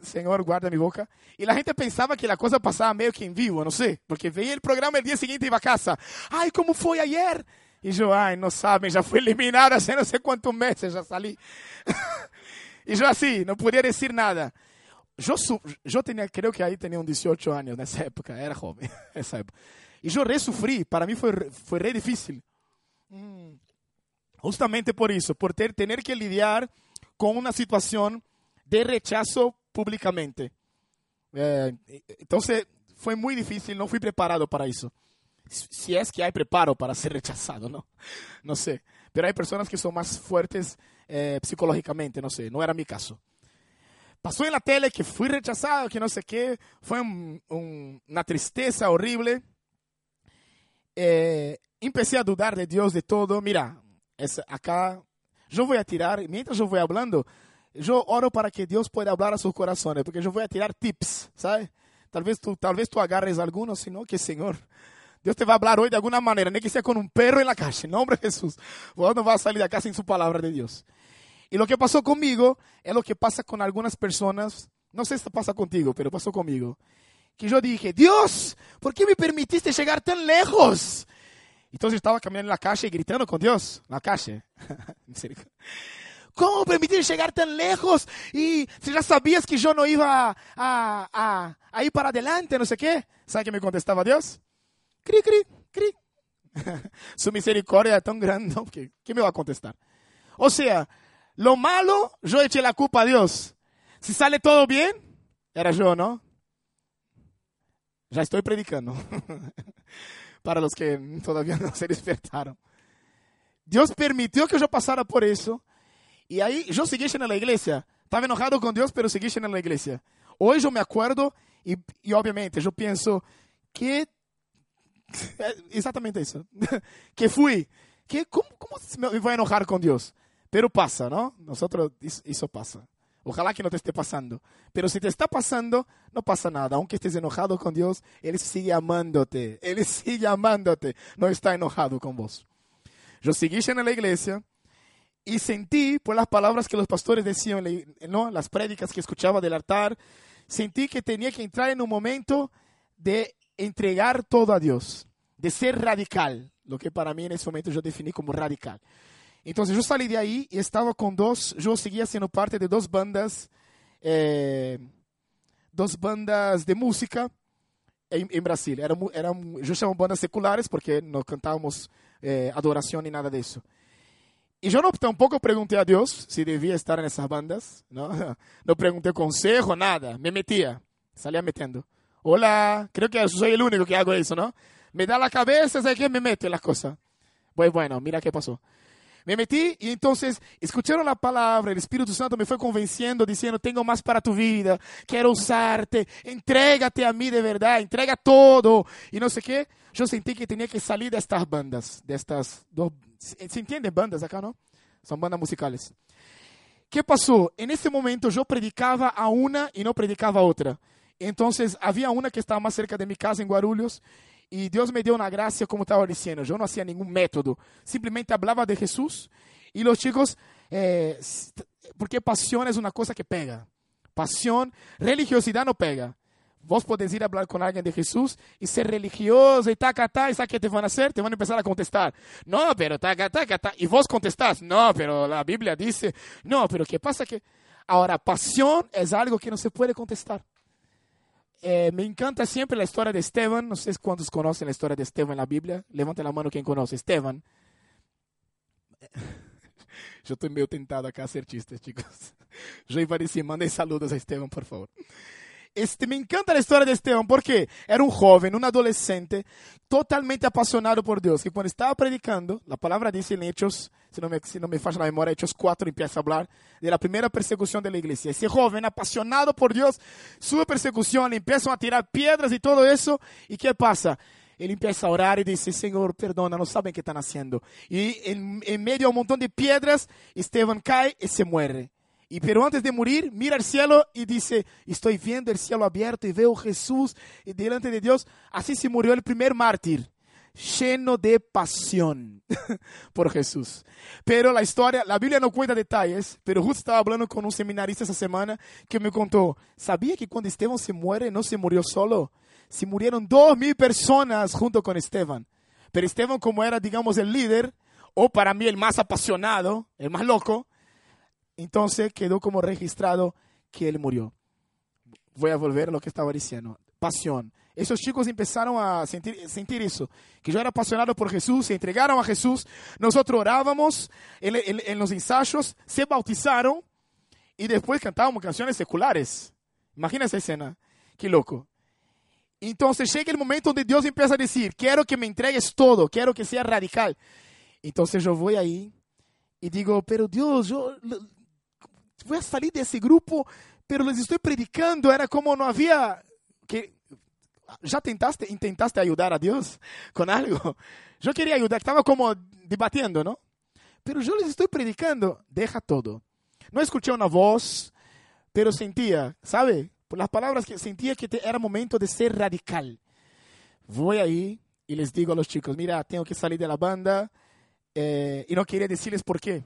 Señor, guarda mi boca. Y la gente pensaba que la cosa pasaba medio que en vivo, no sé, porque veía el programa el día siguiente y iba a casa. Ay, ¿cómo fue ayer? Y yo, ay, no saben, ya fui eliminado hace no sé cuántos meses, ya salí. y yo así, no podía decir nada. Yo, yo tenía, creo que ahí tenía un 18 años en esa época, era joven. Esa época. Y re sufrí, para mí fue, fue re difícil. Justamente por eso, por ter, tener que lidiar con una situación de rechazo públicamente. Eh, entonces, fue muy difícil, no fui preparado para eso. Si es que hay preparo para ser rechazado, ¿no? No sé. Pero hay personas que son más fuertes eh, psicológicamente, no sé, no era mi caso. Pasó en la tele que fui rechazado, que no sé qué, fue un, un, una tristeza horrible. Eh, empecé a dudar de Dios, de todo. Mira, es acá, yo voy a tirar, mientras yo voy hablando, yo oro para que Dios pueda hablar a sus corazones, porque yo voy a tirar tips, ¿sabes? Tal vez tú, tal vez tú agarres algunos, sino que Señor, Dios te va a hablar hoy de alguna manera, ni que sea con un perro en la calle, en nombre de Jesús. Vos no vas a salir de acá sin su palabra de Dios. Y lo que pasó conmigo es lo que pasa con algunas personas, no sé si pasa contigo, pero pasó conmigo. Que yo dije, Dios, ¿por qué me permitiste llegar tan lejos? Entonces estaba caminando en la calle y gritando con Dios, en la calle. ¿Cómo permitiste llegar tan lejos? Y si ya sabías que yo no iba a, a, a, ir para adelante, no sé qué. ¿Sabe qué me contestaba Dios? Cri, cri, cri. Su misericordia es tan grande que ¿qué me va a contestar? O sea, lo malo, yo eché la culpa a Dios. Si sale todo bien, era yo, ¿no? Ya estoy predicando. Para los que todavía no se despertaron. Dios permitió que yo pasara por eso. Y ahí yo seguí en la iglesia. Estaba enojado con Dios, pero seguí en la iglesia. Hoy yo me acuerdo y, y obviamente yo pienso que exactamente eso. que fui. Que, ¿cómo, ¿Cómo me voy a enojar con Dios? Pero pasa, ¿no? Nosotros, eso pasa. Ojalá que no te esté pasando. Pero si te está pasando, no pasa nada. Aunque estés enojado con Dios, Él sigue amándote. Él sigue amándote. No está enojado con vos. Yo seguí en la iglesia y sentí, por las palabras que los pastores decían, ¿no? las prédicas que escuchaba del altar, sentí que tenía que entrar en un momento de entregar todo a Dios, de ser radical. Lo que para mí en ese momento yo definí como radical. Entonces yo salí de ahí y estaba con dos, yo seguía siendo parte de dos bandas, eh, dos bandas de música en, en Brasil. Eram, eram, yo llamo bandas seculares porque no cantábamos eh, adoración ni nada de eso. Y yo no, tampoco pregunté a Dios si debía estar en esas bandas, ¿no? No pregunté consejo, nada, me metía, salía metiendo. Hola, creo que soy el único que hago eso, ¿no? Me da la cabeza, ¿sabes qué? Me mete las cosas. Pues bueno, mira qué pasó. Me metí y entonces escucharon la palabra, el Espíritu Santo me fue convenciendo, diciendo, tengo más para tu vida, quiero usarte, entrégate a mí de verdad, entrega todo. Y no sé qué, yo sentí que tenía que salir de estas bandas, de estas dos, ¿se entienden bandas acá, no? Son bandas musicales. ¿Qué pasó? En ese momento yo predicaba a una y no predicaba a otra. Entonces había una que estaba más cerca de mi casa en Guarulhos y Dios me dio una gracia, como estaba diciendo. Yo no hacía ningún método. Simplemente hablaba de Jesús. Y los chicos, eh, porque pasión es una cosa que pega. Pasión, religiosidad no pega. Vos podés ir a hablar con de Jesús y ser religioso y taca, ta, y ¿sabes qué te a hacer? Te van a a contestar. No, pero taca, taca, ta. Y vos contestás. No, pero la Biblia dice. No, pero ¿qué pasa? que Ahora, pasión es algo que no se puede contestar. Eh, me encanta siempre la historia de Esteban. No sé cuántos conocen la historia de Esteban en la Biblia. Levanten la mano quien conoce. Esteban. Yo estoy medio tentado a hacer chistes, chicos. Yo iba a decir, saludos a Esteban, por favor. Este, me encanta la historia de Esteban porque era un joven, un adolescente, totalmente apasionado por Dios. Que cuando estaba predicando, la palabra dice en Hechos, si no me, si no me falla la memoria, Hechos 4 empieza a hablar de la primera persecución de la iglesia. Ese joven apasionado por Dios, sube persecución, le empiezan a tirar piedras y todo eso. ¿Y qué pasa? Él empieza a orar y dice, Señor, perdona, no saben qué están haciendo. Y en, en medio de un montón de piedras, Esteban cae y se muere. Y pero antes de morir, mira al cielo y dice, estoy viendo el cielo abierto y veo Jesús y delante de Dios. Así se murió el primer mártir, lleno de pasión por Jesús. Pero la historia, la Biblia no cuenta detalles, pero justo estaba hablando con un seminarista esa semana que me contó, ¿sabía que cuando Esteban se muere no se murió solo? Se murieron dos mil personas junto con Esteban. Pero Esteban como era, digamos, el líder, o para mí el más apasionado, el más loco, entonces quedó como registrado que él murió. Voy a volver a lo que estaba diciendo. Pasión. Esos chicos empezaron a sentir, sentir eso, que yo era apasionado por Jesús, se entregaron a Jesús, nosotros orábamos en, en- los ensayos, se bautizaron y después cantábamos canciones seculares. Imagina esa escena, qué loco. Entonces llega el momento donde Dios empieza a decir, quiero que me entregues todo, quiero que sea radical. Entonces yo voy ahí y digo, pero Dios, yo voy a salir de ese grupo, pero les estoy predicando, era como no había que ya tentaste intentaste ayudar a Dios con algo. Yo quería ayudar, estaba como debatiendo, ¿no? Pero yo les estoy predicando, deja todo. No escuché una voz, pero sentía, ¿sabe? Por las palabras que sentía que te- era momento de ser radical. Voy ahí y les digo a los chicos, mira, tengo que salir de la banda eh, y no quería decirles por qué.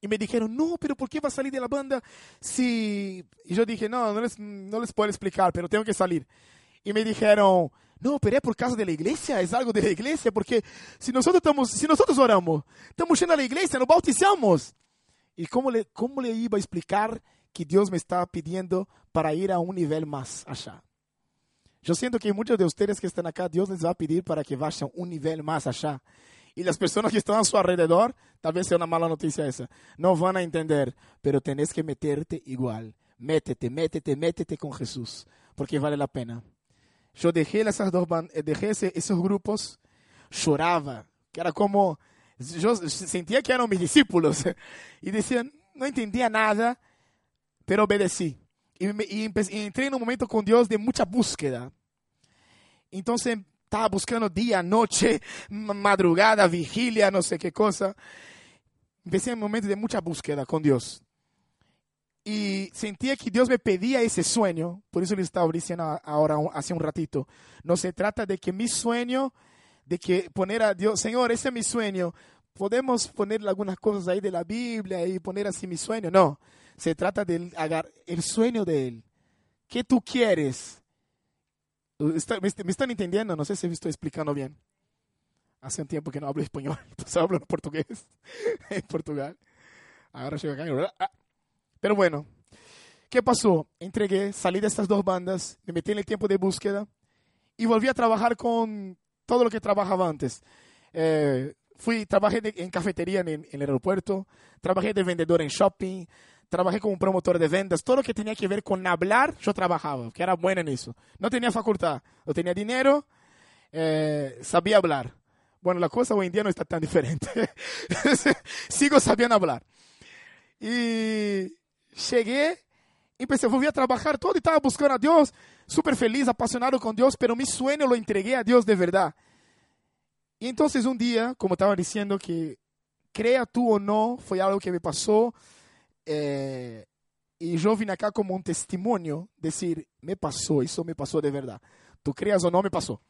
Y me dijeron, no, pero ¿por qué va a salir de la banda si...? Y yo dije, no, no les, no les puedo explicar, pero tengo que salir. Y me dijeron, no, pero es por causa de la iglesia, es algo de la iglesia, porque si nosotros, estamos, si nosotros oramos, estamos yendo a la iglesia, nos bautizamos. ¿Y cómo le, cómo le iba a explicar que Dios me estaba pidiendo para ir a un nivel más allá? Yo siento que muchos de ustedes que están acá, Dios les va a pedir para que vayan un nivel más allá. Y las personas que están a su alrededor, tal vez sea una mala noticia esa, no van a entender, pero tenés que meterte igual. Métete, métete, métete con Jesús, porque vale la pena. Yo dejé esas dos eh, dejé ese- esos grupos, lloraba, que era como, yo sentía que eran mis discípulos, y decían, no entendía nada, pero obedecí. Y, me- y momento con Dios de mucha búsqueda. Entonces estaba buscando día, noche, ma- madrugada, vigilia, no sé qué cosa. Empecé en un momento de mucha búsqueda con Dios. Y sentía que Dios me pedía ese sueño, por eso le estaba diciendo ahora hace un ratito. No se trata de que mi sueño, de que poner a Dios, Señor, ese es mi sueño. Podemos poner algunas cosas ahí de la Biblia y poner así mi sueño. No, se trata del agar- el sueño de Él. ¿Qué tú quieres? Está- ¿Me, están entendiendo? No sé si estoy explicando bien. Hace un tiempo que no hablo español, pues hablo portugués en Portugal. Ahora llego acá ah. Pero bueno, ¿qué pasó? Entregué, salí de estas dos bandas, me metí en el tiempo de búsqueda y volví a trabajar con todo lo que trabajaba antes. Eh, fui, trabajé en cafetería en el aeropuerto, trabajé de vendedor en shopping, trabajé como promotor de ventas, todo lo que tenía que ver con hablar, yo trabajaba, que era bueno en eso. No tenía facultad, no tenía dinero, eh, sabía hablar. Bueno, la cosa hoy en día no está tan diferente. Sigo sabiendo hablar. Y llegué, empecé, volví a trabajar todo y estaba buscando a Dios, súper feliz, apasionado con Dios, pero mi sueño lo entregué a Dios de verdad. Y entonces un día, como estaba diciendo, que crea tú o no, fue algo que me pasó, eh, y yo vine acá como un testimonio, decir, me pasó, eso me pasó de verdad. Tú creas o no, me pasó.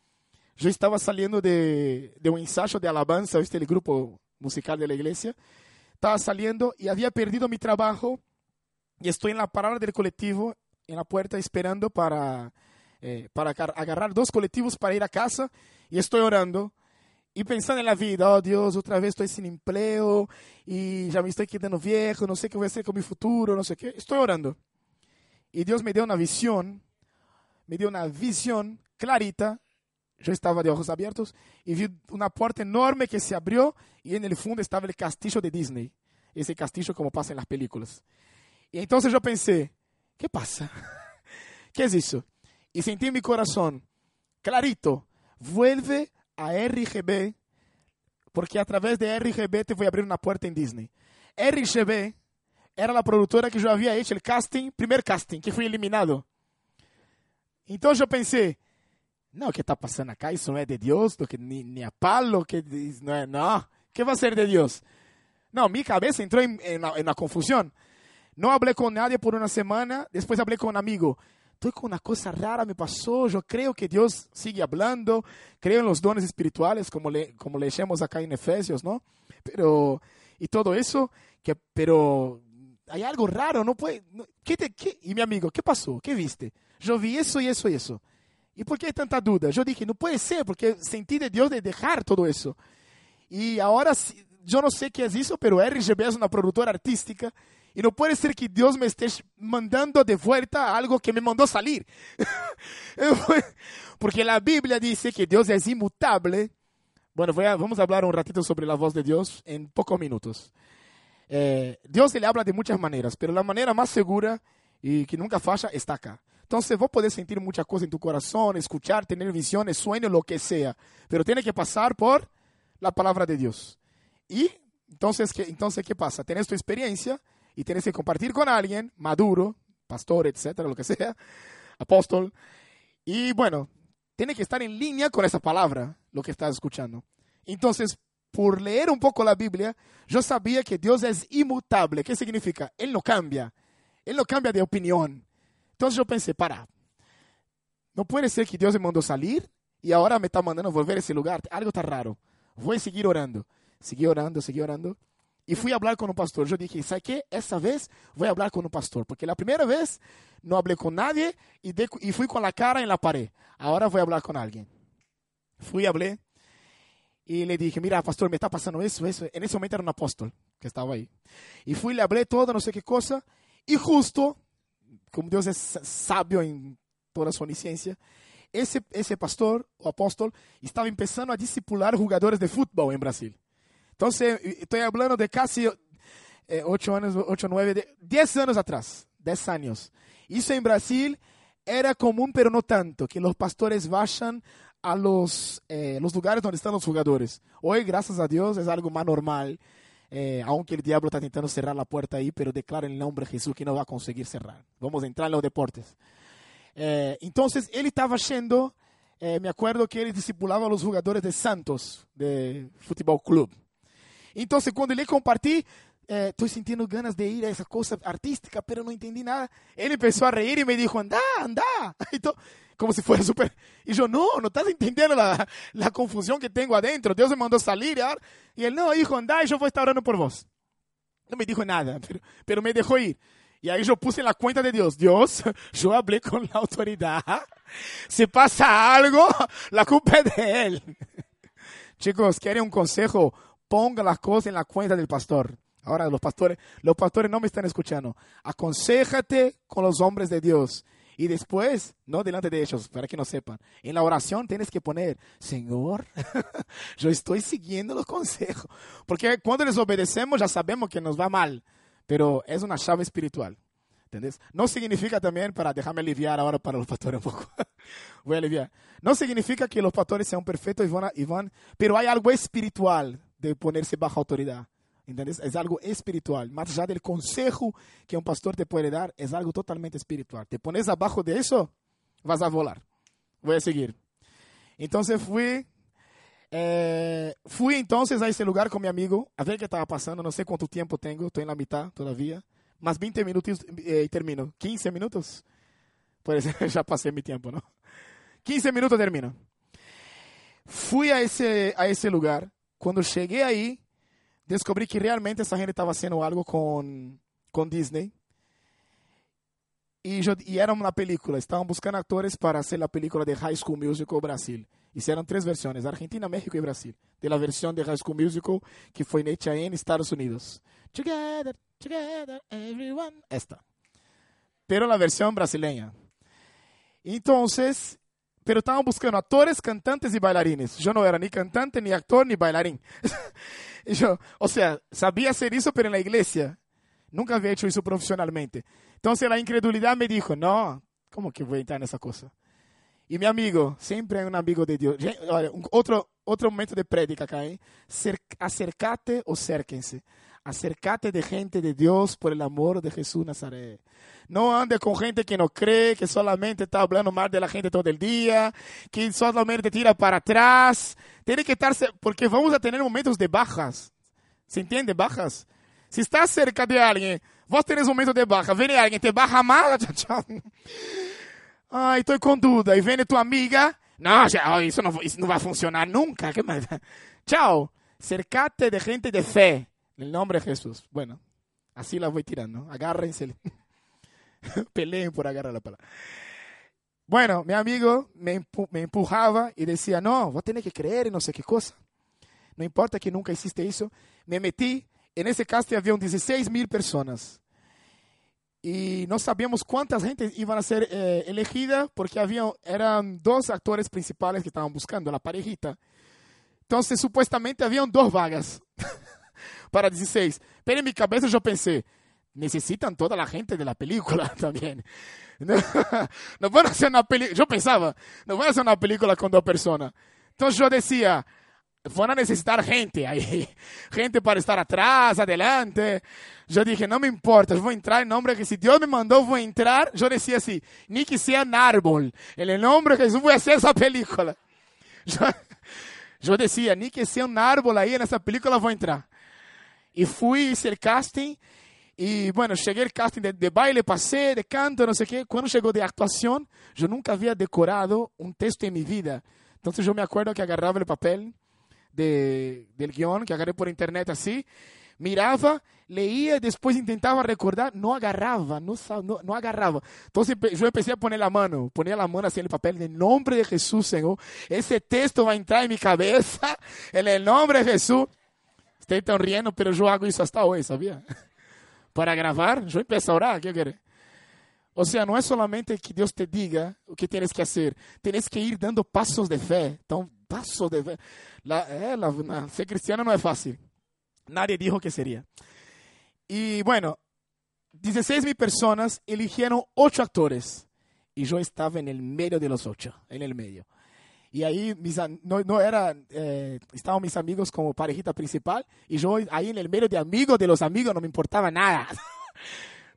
Yo estaba saliendo de, de un ensayo de alabanza. El grupo musical de la iglesia. Estaba saliendo y había perdido mi trabajo y estoy en la parada del colectivo, en la puerta, esperando para, eh, para agar- agarrar dos colectivos para ir a casa y estoy orando y pensando en la vida, oh Dios, otra vez estoy sin empleo y ya me estoy quedando viejo, no sé qué voy a hacer con mi futuro, no sé qué. Estoy orando. Y Dios me dio una visión, me dio una visión clarita. Yo estaba de ojos abiertos y vi una puerta enorme que se abrió y en el fondo estaba el castillo de Disney. Ese castillo como pasa en las películas. Y entonces yo pensé, ¿qué pasa? ¿Qué es eso? Y sentí en mi corazón, clarito, vuelve a RGB, porque a través de RGB te voy a abrir una puerta en Disney. RGB era la productora que yo había hecho el casting, primer casting, que fui eliminado. Entonces yo pensé, no, ¿qué está pasando acá? Eso no es de Dios, lo que ni, ni a palo, que no, es, no, ¿qué va a ser de Dios? No, mi cabeza entró en, en, una, en una confusión. No hablé con nadie por una semana, después hablé con un amigo. Estoy con una cosa rara, me pasó, yo creo que Dios sigue hablando, creo en los dones espirituales, como, le, como leemos acá en Efesios, ¿no? Pero, y todo eso, que, pero hay algo raro, no puede, no, ¿qué te, qué? Y mi amigo, ¿qué pasó? ¿Qué viste? Yo vi eso y eso y eso. ¿Y por qué hay tanta duda? Yo dije, no puede ser, porque sentí de Dios de dejar todo eso. Y ahora, yo no sé qué es eso, pero RGB es una productora artística y no puede ser que Dios me esté mandando de vuelta algo que me mandó salir. Porque la Biblia dice que Dios es inmutable. Bueno, a, vamos a hablar un ratito sobre la voz de Dios en pocos minutos. Eh, Dios le habla de muchas maneras, pero la manera más segura y que nunca falla está acá. Entonces vos podés sentir muchas cosas en tu corazón, escuchar, tener visiones, sueños, lo que sea, pero tiene que pasar por la palabra de Dios. Y entonces, ¿qué, entonces, ¿qué pasa? Tienes tu experiencia y tienes que compartir con alguien maduro, pastor, etcétera, lo que sea, apóstol. Y bueno, tiene que estar en línea con esa palabra, lo que estás escuchando. Entonces, por leer un poco la Biblia, yo sabía que Dios es inmutable. ¿Qué significa? Él no cambia. Él no cambia de opinión. Entonces yo pensé, para, no puede ser que Dios me mandó salir y ahora me está mandando volver a ese lugar. Algo está raro. Voy a seguir orando. Seguí orando, seguí orando. Y fui a hablar con un pastor. Yo dije, ¿sabes qué? Esta vez voy a hablar con un pastor. Porque la primera vez no hablé con nadie y, de, y fui con la cara en la pared. Ahora voy a hablar con alguien. Fui, hablé. Y le dije, mira, pastor, me está pasando eso, eso. En ese momento era un apóstol que estaba ahí. Y fui, le hablé todo, no sé qué cosa. Y justo, como Dios es sabio en toda su onisciencia, ese, ese pastor o apóstol estaba empezando a discipular jugadores de fútbol en Brasil. Entonces, estoy hablando de casi eh, ocho años, ocho, nueve, de, diez años atrás, diez años. Eso en Brasil era común, pero no tanto, que los pastores vayan a los, eh, los lugares donde están los jugadores. Hoy, gracias a Dios, es algo más normal, eh, aunque el diablo está intentando cerrar la puerta ahí, pero declara en el nombre de Jesús que no va a conseguir cerrar. Vamos a entrar en los deportes. Eh, entonces, él estaba yendo, me acuerdo que él discipulaba a los jugadores de Santos, de Fútbol Club. Entonces, cuando le compartí, eh, estoy sintiendo ganas de ir a esa cosa artística, pero no entendí nada. Él empezó a reír y me dijo, anda, anda. como si fuera súper... Y yo, no, no estás entendiendo la, la, confusión que tengo adentro. Dios me salir. ¿ah? Y él, no, hijo, anda, yo voy a estar orando por vos. No me dijo nada, pero, me dejó ir. Y ahí yo puse en la cuenta de Dios, Dios, yo hablé con la autoridad. Si pasa algo, la culpa es de él. Chicos, ¿quieren un consejo? Ponga las cosas en la cuenta del pastor. Ahora los pastores, los pastores no me están escuchando. Aconsejate con los hombres de Dios. Y después, no delante de ellos, para que no sepan. En la oración tienes que poner, Señor, yo estoy siguiendo los consejos. Porque cuando les obedecemos ya sabemos que nos va mal. Pero es una llave espiritual. ¿Entendés? No significa también, para dejarme aliviar ahora para los pastores un poco. Voy a aliviar. No significa que los pastores sean perfectos y van, pero hay algo espiritual de ponerse bajo autoridad. ¿Entendés? Es algo espiritual. Más allá del consejo que un pastor te puede dar, es algo totalmente espiritual. Te pones abajo de eso, vas a volar. Voy a seguir. Entonces fui, eh, fui entonces a ese lugar con mi amigo, a ver qué estaba pasando. No sé cuánto tiempo tengo, estoy en la mitad todavía. Más 20 minutos eh, y termino. 15 minutos. Pues ya pasé mi tiempo, ¿no? 15 minutos termino. Fui a ese, a ese lugar quando cheguei aí, descobri que realmente essa gente estava fazendo algo com, com Disney. E, e, era uma película. Estavam buscando atores para fazer a película de High School Musical Brasil. Hicieron três versões: Argentina, México e Brasil. De la versão de High School Musical que foi hecha en Estados Unidos. Together, together, everyone. Esta. Pero la versão brasileña. Entonces, pero estaban buscando actores, cantantes y bailarines. Yo no era ni cantante, ni actor, ni bailarín. yo, o sea, sabía hacer eso, iglesia. Nunca había hecho eso profesionalmente. Entonces la incredulidad me dijo, no, ¿Cómo que voy a entrar en esa cosa? Y mi amigo, siempre hay un amigo de. Gen- olha, um- outro, outro momento de prédica acá, ¿eh? Cer- acercate o cérquense. Acercate de gente de Dios por el amor de Jesús Nazaret. No ande con gente que no cree, que solamente está hablando mal de la gente todo el día, que solamente te tira para atrás. Tiene que estar, ce- porque vamos a tener momentos de bajas. ¿Se entiende? Bajas. Si estás cerca de alguien, vos tenés momentos de baja, viene alguien, te baja mal, tchau, tchau. Ai, tô com dúvida. E vem tua amiga. Não, já, isso, não, isso não vai funcionar nunca. Que mais? Tchau. Cercate de gente de fé. En nombre de Jesús. Bueno, así la voy tirando. Agárrense. Peleen por agarrar la palabra. Bueno, mi amigo me, me empujaba y decía, no, vos tenés que creer en no sé qué cosa. No importa que nunca hiciste eso. Me metí. En ese casting había 16 mil personas y no sabíamos cuántas gente iban a ser eh, elegida porque había, eran dos actores principales que estaban buscando, la parejita. Entonces, supuestamente, habían dos vagas para 16. Pero en mi cabeza yo pensé, necesitan toda la gente de la película también. No, no van a hacer una película, yo pensaba, no van a hacer una película con dos personas. Entonces yo decía, van a necesitar gente ahí, gente para estar atrás, adelante. Yo dije, no me importa, yo voy a entrar en nombre que si Dios me mandó, voy a entrar. Yo decía así, ni que sea un árbol, en el nombre de Jesús voy a hacer esa película. Yo, yo decía, ni que sea un árbol ahí en esa película, voy a entrar. Y fui, hice el casting. Y bueno, llegué al casting de, de baile, pasé, de canto, no sé qué. Cuando llegó de actuación, yo nunca había decorado un texto en mi vida. Entonces yo me acuerdo que agarraba el papel de, del guion que agarré por internet así, miraba, leía y después intentaba recordar, no agarraba, no, sa- no, no agarraba. Entonces empe- yo empecé a la mano, ponía la mano así en el papel, en el nombre de Jesús, Señor, ese texto va a entrar en mi cabeza, en el nombre de Jesús. Ustedes están riendo, pero yo hago eso hasta hoy, ¿sabía? Para grabar, yo empiezo a orar, ¿qué quieres? O sea, no es solamente que Dios te diga o que tienes que hacer, tienes que ir dando pasos de fe. Então, pasos de fe. La, eh, la- na- ser cristiano no es fácil. Nadie dijo que sería. Y bueno, 16 mil personas eligieron 8 actores. Y yo estaba en el medio de los 8, en el medio. Y ahí mis, no, no era, eh, estaban mis amigos como parejita principal. Y yo ahí en el medio de amigos de los amigos no me importaba nada.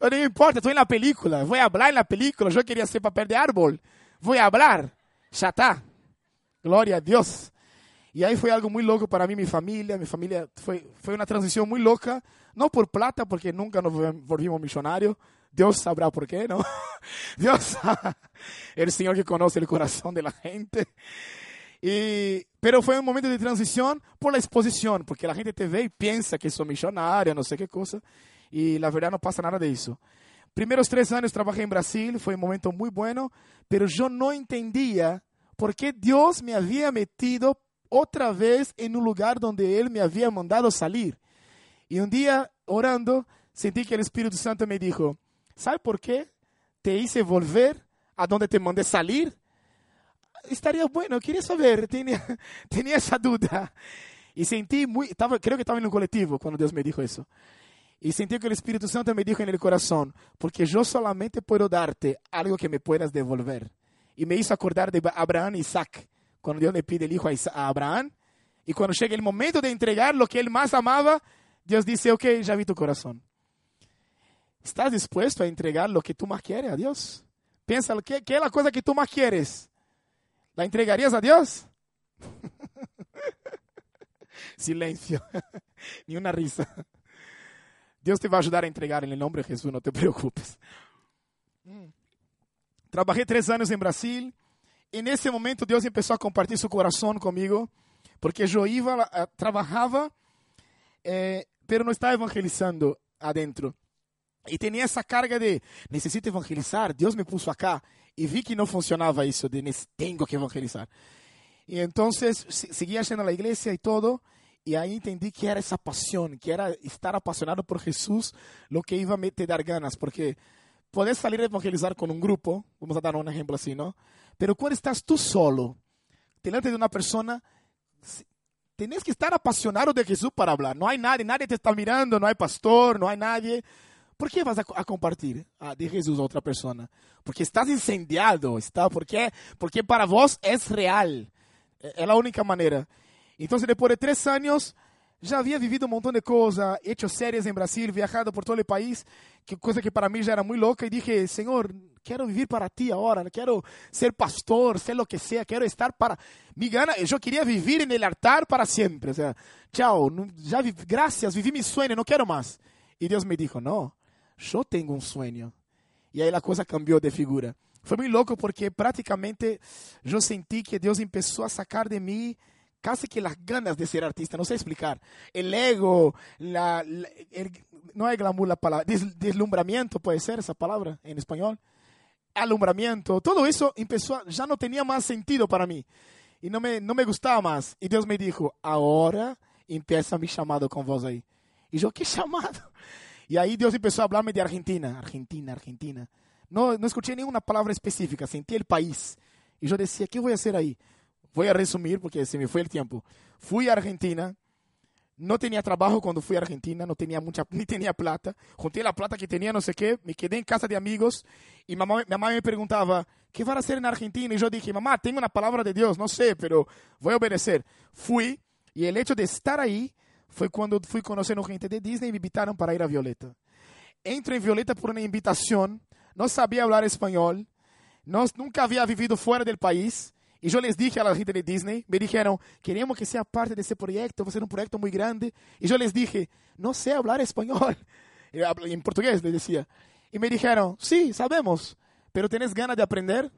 No me importa, estoy en la película, voy a hablar en la película, yo quería hacer papel de árbol, voy a hablar, ya está, gloria a Dios. Y ahí fue algo muy loco para mí, mi familia, mi familia, fue, fue una transición muy loca, no por plata, porque nunca nos volvimos millonarios, Dios sabrá por qué, ¿no? Dios, el Señor que conoce el corazón de la gente. Y, pero fue un momento de transición por la exposición, porque la gente te ve y piensa que soy millonario, no sé qué cosa, y la verdad no pasa nada de eso. Primeros tres años trabajé en Brasil, fue un momento muy bueno, pero yo no entendía por qué Dios me había metido otra vez en un lugar donde Él me había mandado salir. Y un día, orando, sentí que el Espíritu Santo me dijo, ¿sabe por qué te hice volver a donde te mandé salir? estaría bueno, quería saber, tenía, tenía esa duda. Y sentí muy, estaba, creo que estaba en un colectivo cuando Dios me dijo eso. Y sentí que el Espíritu Santo me dijo en el corazón, porque yo solamente puedo darte algo que me puedas devolver. Y me hizo acordar de Abraham y Isaac, cuando Dios le pide el hijo a, Isa- a Abraham. Y cuando llega el momento de entregar lo que él más amaba, Dios dice, ok, ya vi tu corazón. ¿Estás dispuesto a entregar lo que tú más quieres a Dios? Piensa, ¿qué, qué es la cosa que tú más quieres? ¿La entregarías a Dios? Silencio. Ni una risa. Dios te va a ayudar a entregar en el nombre de Jesús, no te preocupes. Trabajé tres años en Brasil. En ese momento Dios empezó a compartir su corazón conmigo, porque yo iba, trabajaba, eh, pero no estaba evangelizando adentro. Y tenía esa carga de, necesito evangelizar, Dios me puso acá. Y vi que no funcionaba eso de, "Nes- tengo que evangelizar. Y entonces se- seguía yendo a la iglesia y todo, y ahí entendí que era esa pasión, que era estar apasionado por Jesús, lo que iba a me te dar ganas, porque puedes salir a evangelizar con un grupo, vamos a dar un ejemplo así, ¿no? Pero cuando estás tú solo, delante de una persona, si- tenés que estar apasionado de Jesús para hablar. No hay nadie, nadie te está mirando, no hay pastor, no hay nadie. ¿Por qué vas a, a compartir de Jesús a otra persona? Porque estás incendiado, está, porque, porque para vos es real. É é a única maneira. Então, depois de três anos, já havia vivido um montão de coisas, hecho séries em Brasil, viajado por todo o país, que coisa que para mim já era muito louca, e dije, Senhor, quero viver para ti agora, quero ser pastor, ser lo que sea, quero estar para... Me gana, eu queria viver no altar para sempre, o tchau, já vi, graças, vivi meu sonho, não quero mais. E Deus me dijo, não, eu tenho um sonho. E aí a coisa cambiou de figura. Foi muito louco porque praticamente eu senti que Deus começou a sacar de mim casi que las ganas de ser artista, no sé explicar. El ego, la, la el, no hay glamour la palabra, des, deslumbramiento puede ser esa palabra en español. Alumbramiento, todo eso empezó, ya no tenía más sentido para mí. Y no me, no me gustaba más. Y Dios me dijo, ahora empieza mi llamado con vos ahí. Y yo, ¿qué llamado? Y ahí Dios empezó a hablarme de Argentina, Argentina, Argentina. No, no escuché ninguna palabra específica, sentí el país. Y yo decía, ¿qué voy a hacer ahí? voy a resumir porque se me fue el tiempo. Fui a Argentina, no tenía trabajo cuando fui a Argentina, no tenía mucha, ni tenía plata. Junté la plata que tenía, no sé qué, me quedé en casa de amigos y mamá, mi mamá me preguntaba, ¿qué vas a hacer en Argentina? Y yo dije, mamá, tengo una palabra de no sé, pero voy a obedecer. Fui y el hecho de estar ahí fue cuando fui conociendo gente de Disney y me invitaron para ir a Violeta. Entro en Violeta por una invitación, no sabía hablar español, no, nunca había vivido fuera del país y yo les dije a la gente de Disney, me dijeron, queremos que sea parte de ese proyecto, va a ser un proyecto muy grande. Y yo les dije, no sé hablar español. En portugués les decía. Y me dijeron, sí, sabemos, pero ¿tenés ganas de aprender?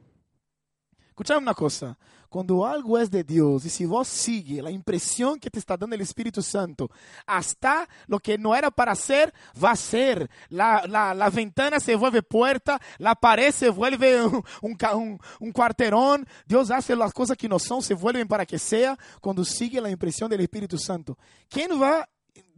Escuchame una cosa, cuando algo es de Dios y si vos sigue la impresión que te está dando el Espíritu Santo, hasta lo que no era para ser, va a ser. La, la, la ventana se vuelve puerta, la pared se vuelve un, un, un, cuarterón. Dios hace las cosas que no son, se vuelven para que sea, cuando sigue la impresión del Espíritu Santo. ¿Quién va,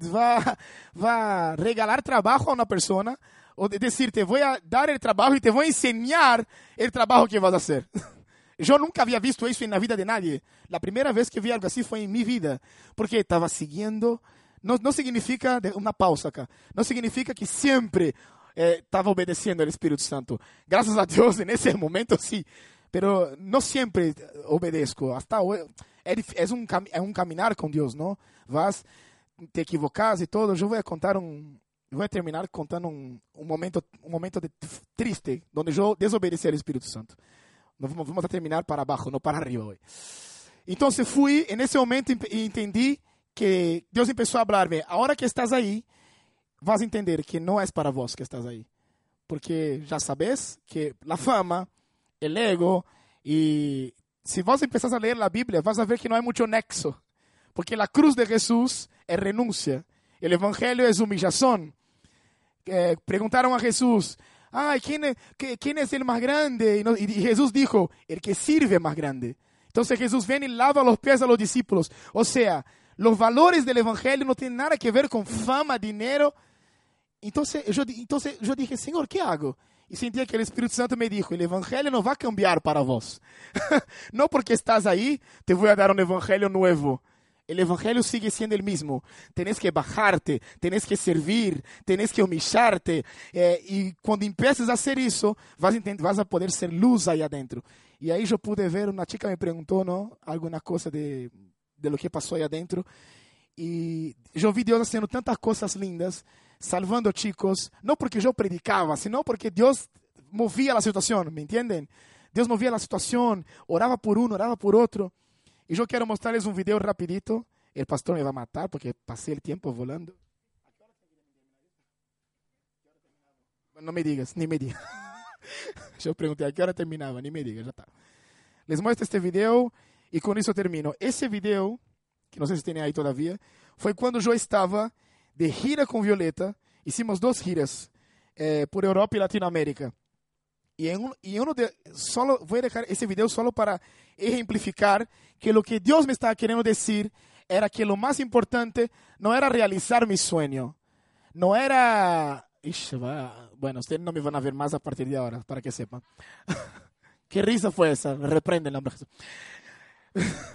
va, va a regalar trabajo a una persona? O decir, te voy a dar el trabajo y te voy a enseñar el trabajo que vas a hacer. Eu nunca havia visto isso na vida de nadie. A primeira vez que vi algo assim foi em minha vida, porque estava seguindo. Não, não significa uma pausa acá. Não significa que sempre estava eh, obedecendo ao Espírito Santo. Graças a Deus, nesse momento sim. Pero não sempre obedeço. Hoje, é, é, um, é um caminhar com Deus, não? Vas te equivocas e todo. Eu vou contar um, vou terminar contando um, um momento, um momento de, triste, onde eu desobedeci ao Espírito Santo. Vamos, vamos a terminar para abajo, no para arriba hoy. Entonces fui, en ese momento entendí que Dios empezó a hablarme, ahora que estás ahí, vas a entender que no es para vos que estás ahí. Porque ya sabes que la fama, el ego, y si vos empezás a leer la Biblia, vas a ver que no hay mucho nexo. Porque la cruz de Jesús es renuncia, el Evangelio es humillación. Eh, preguntaron a Jesús, ay, ¿quién es, ¿quién es el más grande? Y, no, y, Jesús dijo, el que sirve más grande. Entonces Jesús viene y lava los pies a los discípulos. O sea, los valores del Evangelio no tienen nada que ver con fama, dinero. Entonces yo, entonces yo dije, Señor, ¿qué hago? Y sentía que el Espíritu Santo me dijo, el Evangelio no va a cambiar para vos. no porque estás ahí, te voy a dar un Evangelio nuevo. El Evangelio sigue siendo el mismo. Tenés que bajarte, tenés que servir, tenés que humillarte. Eh, y cuando empieces a hacer eso, vas a, vas a poder ser luz ahí adentro. Y ahí yo pude ver, una chica me preguntó, ¿no? Alguna cosa de, de lo que pasó ahí adentro. Y yo vi Dios haciendo tantas cosas lindas, salvando chicos, no porque yo predicaba, sino porque Dios movía la situación, ¿me entienden? Dios movía la situación, oraba por uno, oraba por otro. E eu quero mostrar-lhes um vídeo rapidito. O pastor me vai matar porque passei o tempo volando. Não me digas, nem me digas. eu perguntei a que hora terminava, nem me digas, já está. Les mostro este vídeo e com isso termino. Esse vídeo, que não sei se tem aí todavia, foi quando eu estava de gira com Violeta. Hicimos duas giras eh, por Europa e Latinoamérica. Y en, y uno de, solo voy a dejar ese video solo para ejemplificar que lo que Dios me estaba queriendo decir era que lo más importante no era realizar mi sueño, no era... Va, bueno, ustedes no me van a ver más a partir de ahora, para que sepan. ¿Qué risa fue esa? Reprende el nombre de Jesús.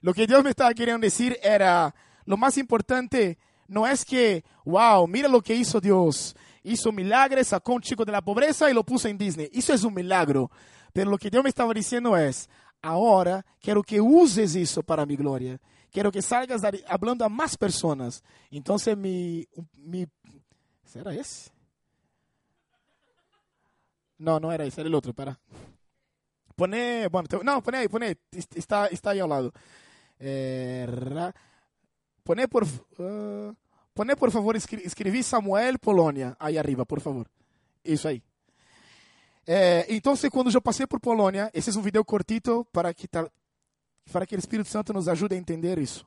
lo que Dios me estaba queriendo decir era, lo más importante no es que, wow, mira lo que hizo Dios, hizo milagres, sacó un chico de la pobreza y lo puso en Disney. Eso es un milagro. Pero lo que Dios me estaba diciendo es, ahora quiero que uses eso para mi gloria. Quiero que salgas hablando a más personas. Entonces mi, mi ¿será ese? No, no era ese, era el otro, para. Pone, bueno, te- no, pone ahí, pone ahí, est- está, está ahí al lado. Eh, ra- pone por, uh, pone por favor, escribí Samuel Polônia aí arriba, por favor. Isso aí. É, então, quando eu passei por Polônia, esse é um vídeo cortito para que, para que o Espírito Santo nos ajude a entender isso.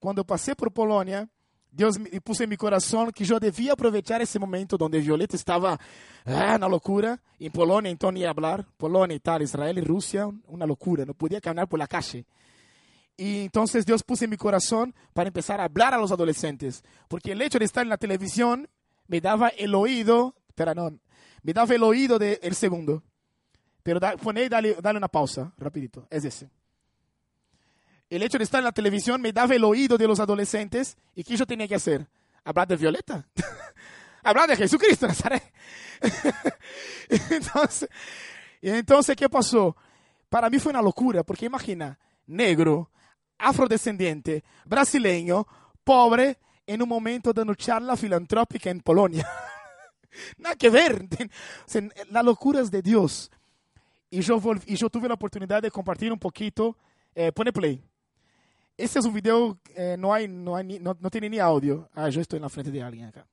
Quando eu passei por Polônia, Deus me pôs em meu coração que eu devia aproveitar esse momento onde Violeta estava ah, na loucura. Em Polônia, então, ia falar. Polônia, Itália, Israel Rússia, uma loucura. Não podia caminhar por la calle. Y entonces Dios puso en mi corazón para empezar a hablar a los adolescentes. Porque el hecho de estar en la televisión me daba el oído, espera, no, me daba el oído del el segundo. Pero da, poné y dale, dale una pausa, rapidito, es ese. El hecho de estar en la televisión me daba el oído de los adolescentes. ¿Y qué yo tenía que hacer? Hablar de Violeta. Hablar de Jesucristo, Nazaret. entonces, entonces, ¿qué pasó? Para mí fue una locura, porque imagina, negro, afrodescendiente, brasileño, pobre, en un momento dando charla filantrópica en Polonia. Nada que ver. O sea, la locura es de Dios. Y yo, volví- y yo tuve la oportunidad de compartir un poquito. Eh, pone play. Este es un video, eh, no, hay, no, hay ni- no, no tiene ni audio. Ah, yo estoy en la frente de alguien acá.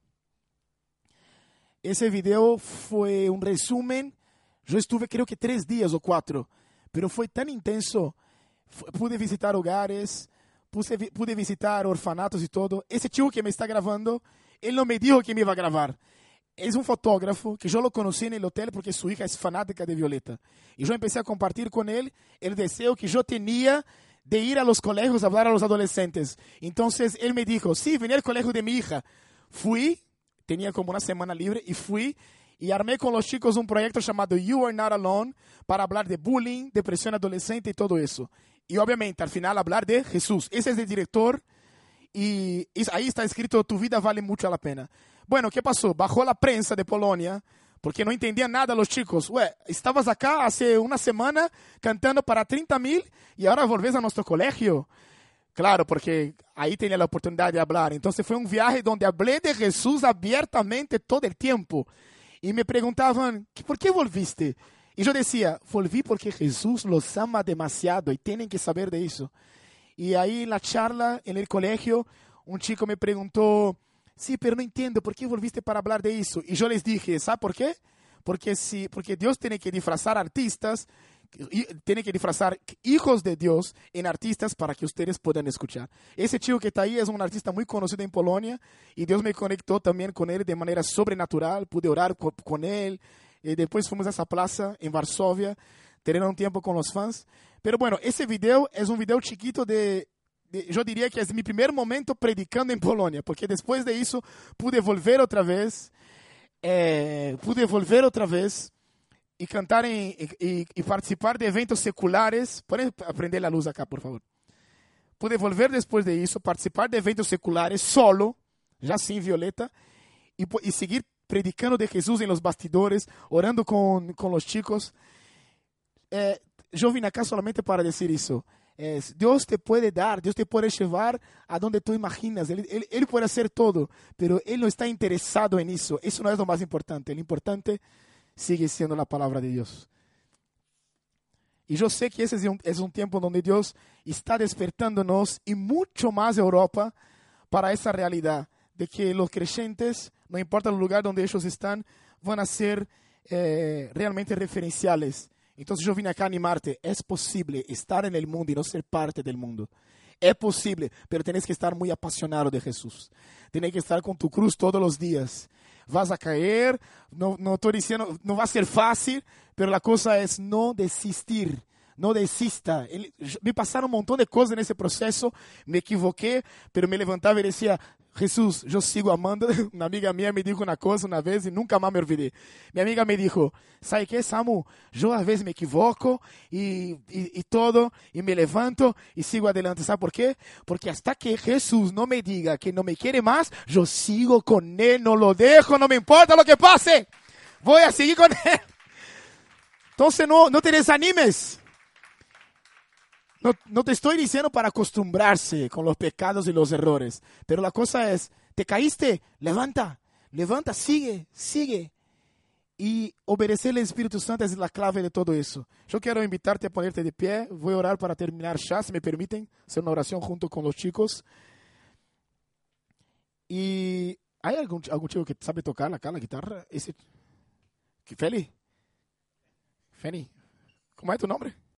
Ese video fue un resumen. Yo estuve creo que tres días o cuatro, pero fue tan intenso. Fu- Pude visitar hogares, pude, vi- pude visitar orfanatos y todo. Ese chico que me está grabando, él no me dijo que me iba a grabar. Es un fotógrafo que yo lo conocí en el hotel porque su hija es fanática de Violeta. Y yo empecé a compartir con él el deseo que yo tenía de ir a los colegios a hablar a los adolescentes. Entonces él me dijo, sí, vení al colegio de mi hija. Fui, tenía como una semana libre y fui y armé con los chicos un proyecto llamado You Are Not Alone para hablar de bullying, depresión adolescente y todo eso. Y obviamente al final hablar de Jesús. Ese es el director y, y ahí está escrito tu vida vale mucho la pena. Bueno, ¿qué pasó? Bajó la prensa de Polonia porque no entendían nada los chicos. Ué, estabas acá hace una semana cantando para 30 mil y ahora volvés a nuestro colegio. Claro, porque ahí tenía la oportunidad de hablar. Entonces fue un viaje donde hablé de Jesús abiertamente todo el tiempo. Y me preguntaban, ¿por qué volviste? Y yo decía, volví porque Jesús los ama demasiado y tienen que saber de eso. Y ahí en la charla, en el colegio, un chico me preguntó, sí, pero no entiendo, ¿por qué volviste para hablar de eso? Y yo les dije, ¿sabe por qué? Porque, si, porque Dios tiene que disfrazar artistas, tiene que disfrazar hijos de Dios en artistas para que ustedes puedan escuchar. Ese chico que está ahí es un artista muy conocido en Polonia y Dios me conectó también con él de manera sobrenatural, pude orar co- con él y después fuimos a esa plaza en Varsovia, tener un tiempo con los fans. Pero bueno, ese video es un video chiquito de, de- yo diría que es mi primer momento predicando en Polonia, porque después de eso pude volver otra vez, eh, pude volver otra vez y cantar en- y, y- y participar de eventos seculares. Pueden aprender la luz acá, por favor. Pude volver después de eso, participar de eventos seculares solo, ya sin Violeta, y, po- y seguir predicando de Jesús en los bastidores, orando con, con los chicos. Eh, yo vine acá solamente para decir eso. Es, Dios te puede dar, Dios te puede llevar a donde tú imaginas. Él, él- él puede hacer todo, pero Él no está interesado en eso. Eso no es lo más importante. Lo importante sigue siendo la palabra de Dios. Y yo sé que ese es un, es un tiempo donde Dios está despertándonos y mucho más Europa para esa realidad de que los creyentes, no importa el lugar donde ellos están, van a ser eh, realmente referenciales. Entonces yo vine acá a animarte. Es posible estar en el mundo y no ser parte del mundo. Es posible, pero tienes que estar muy apasionado de Jesús. Tienes que estar con tu cruz todos los días. Vas a caer, no, no estoy diciendo, no va a ser fácil, pero la cosa es no desistir. No desista. Ele- me pasaron un montón de cosas en ese proceso, me equivoqué, pero me levantaba y decía, Jesús, yo sigo amando. Una amiga mía me dijo una cosa una vez y nunca más me olvidé. Mi amiga me dijo, ¿sabe qué, Samu? Yo a veces me equivoco y, y, y todo, y me levanto y sigo adelante. ¿Sabe por qué? Porque hasta que Jesús no me diga que no me quiere más, yo sigo con Él, no lo dejo, no me importa lo que pase. Voy a seguir con Él. Entonces no, no te desanimes. No, no, te estoy diciendo para acostumbrarse con los pecados y los errores, pero la cosa es, te caíste, levanta, levanta, sigue, sigue. Y obedecer al Espíritu Santo es la clave de todo eso. Yo quiero invitarte a ponerte de pie, voy a orar para terminar ya, si me permiten, hacer una oración junto con los chicos. Y hay algún, algún chico que sabe tocar acá la guitarra, ese... Feli? Feni, ¿cómo es tu nombre?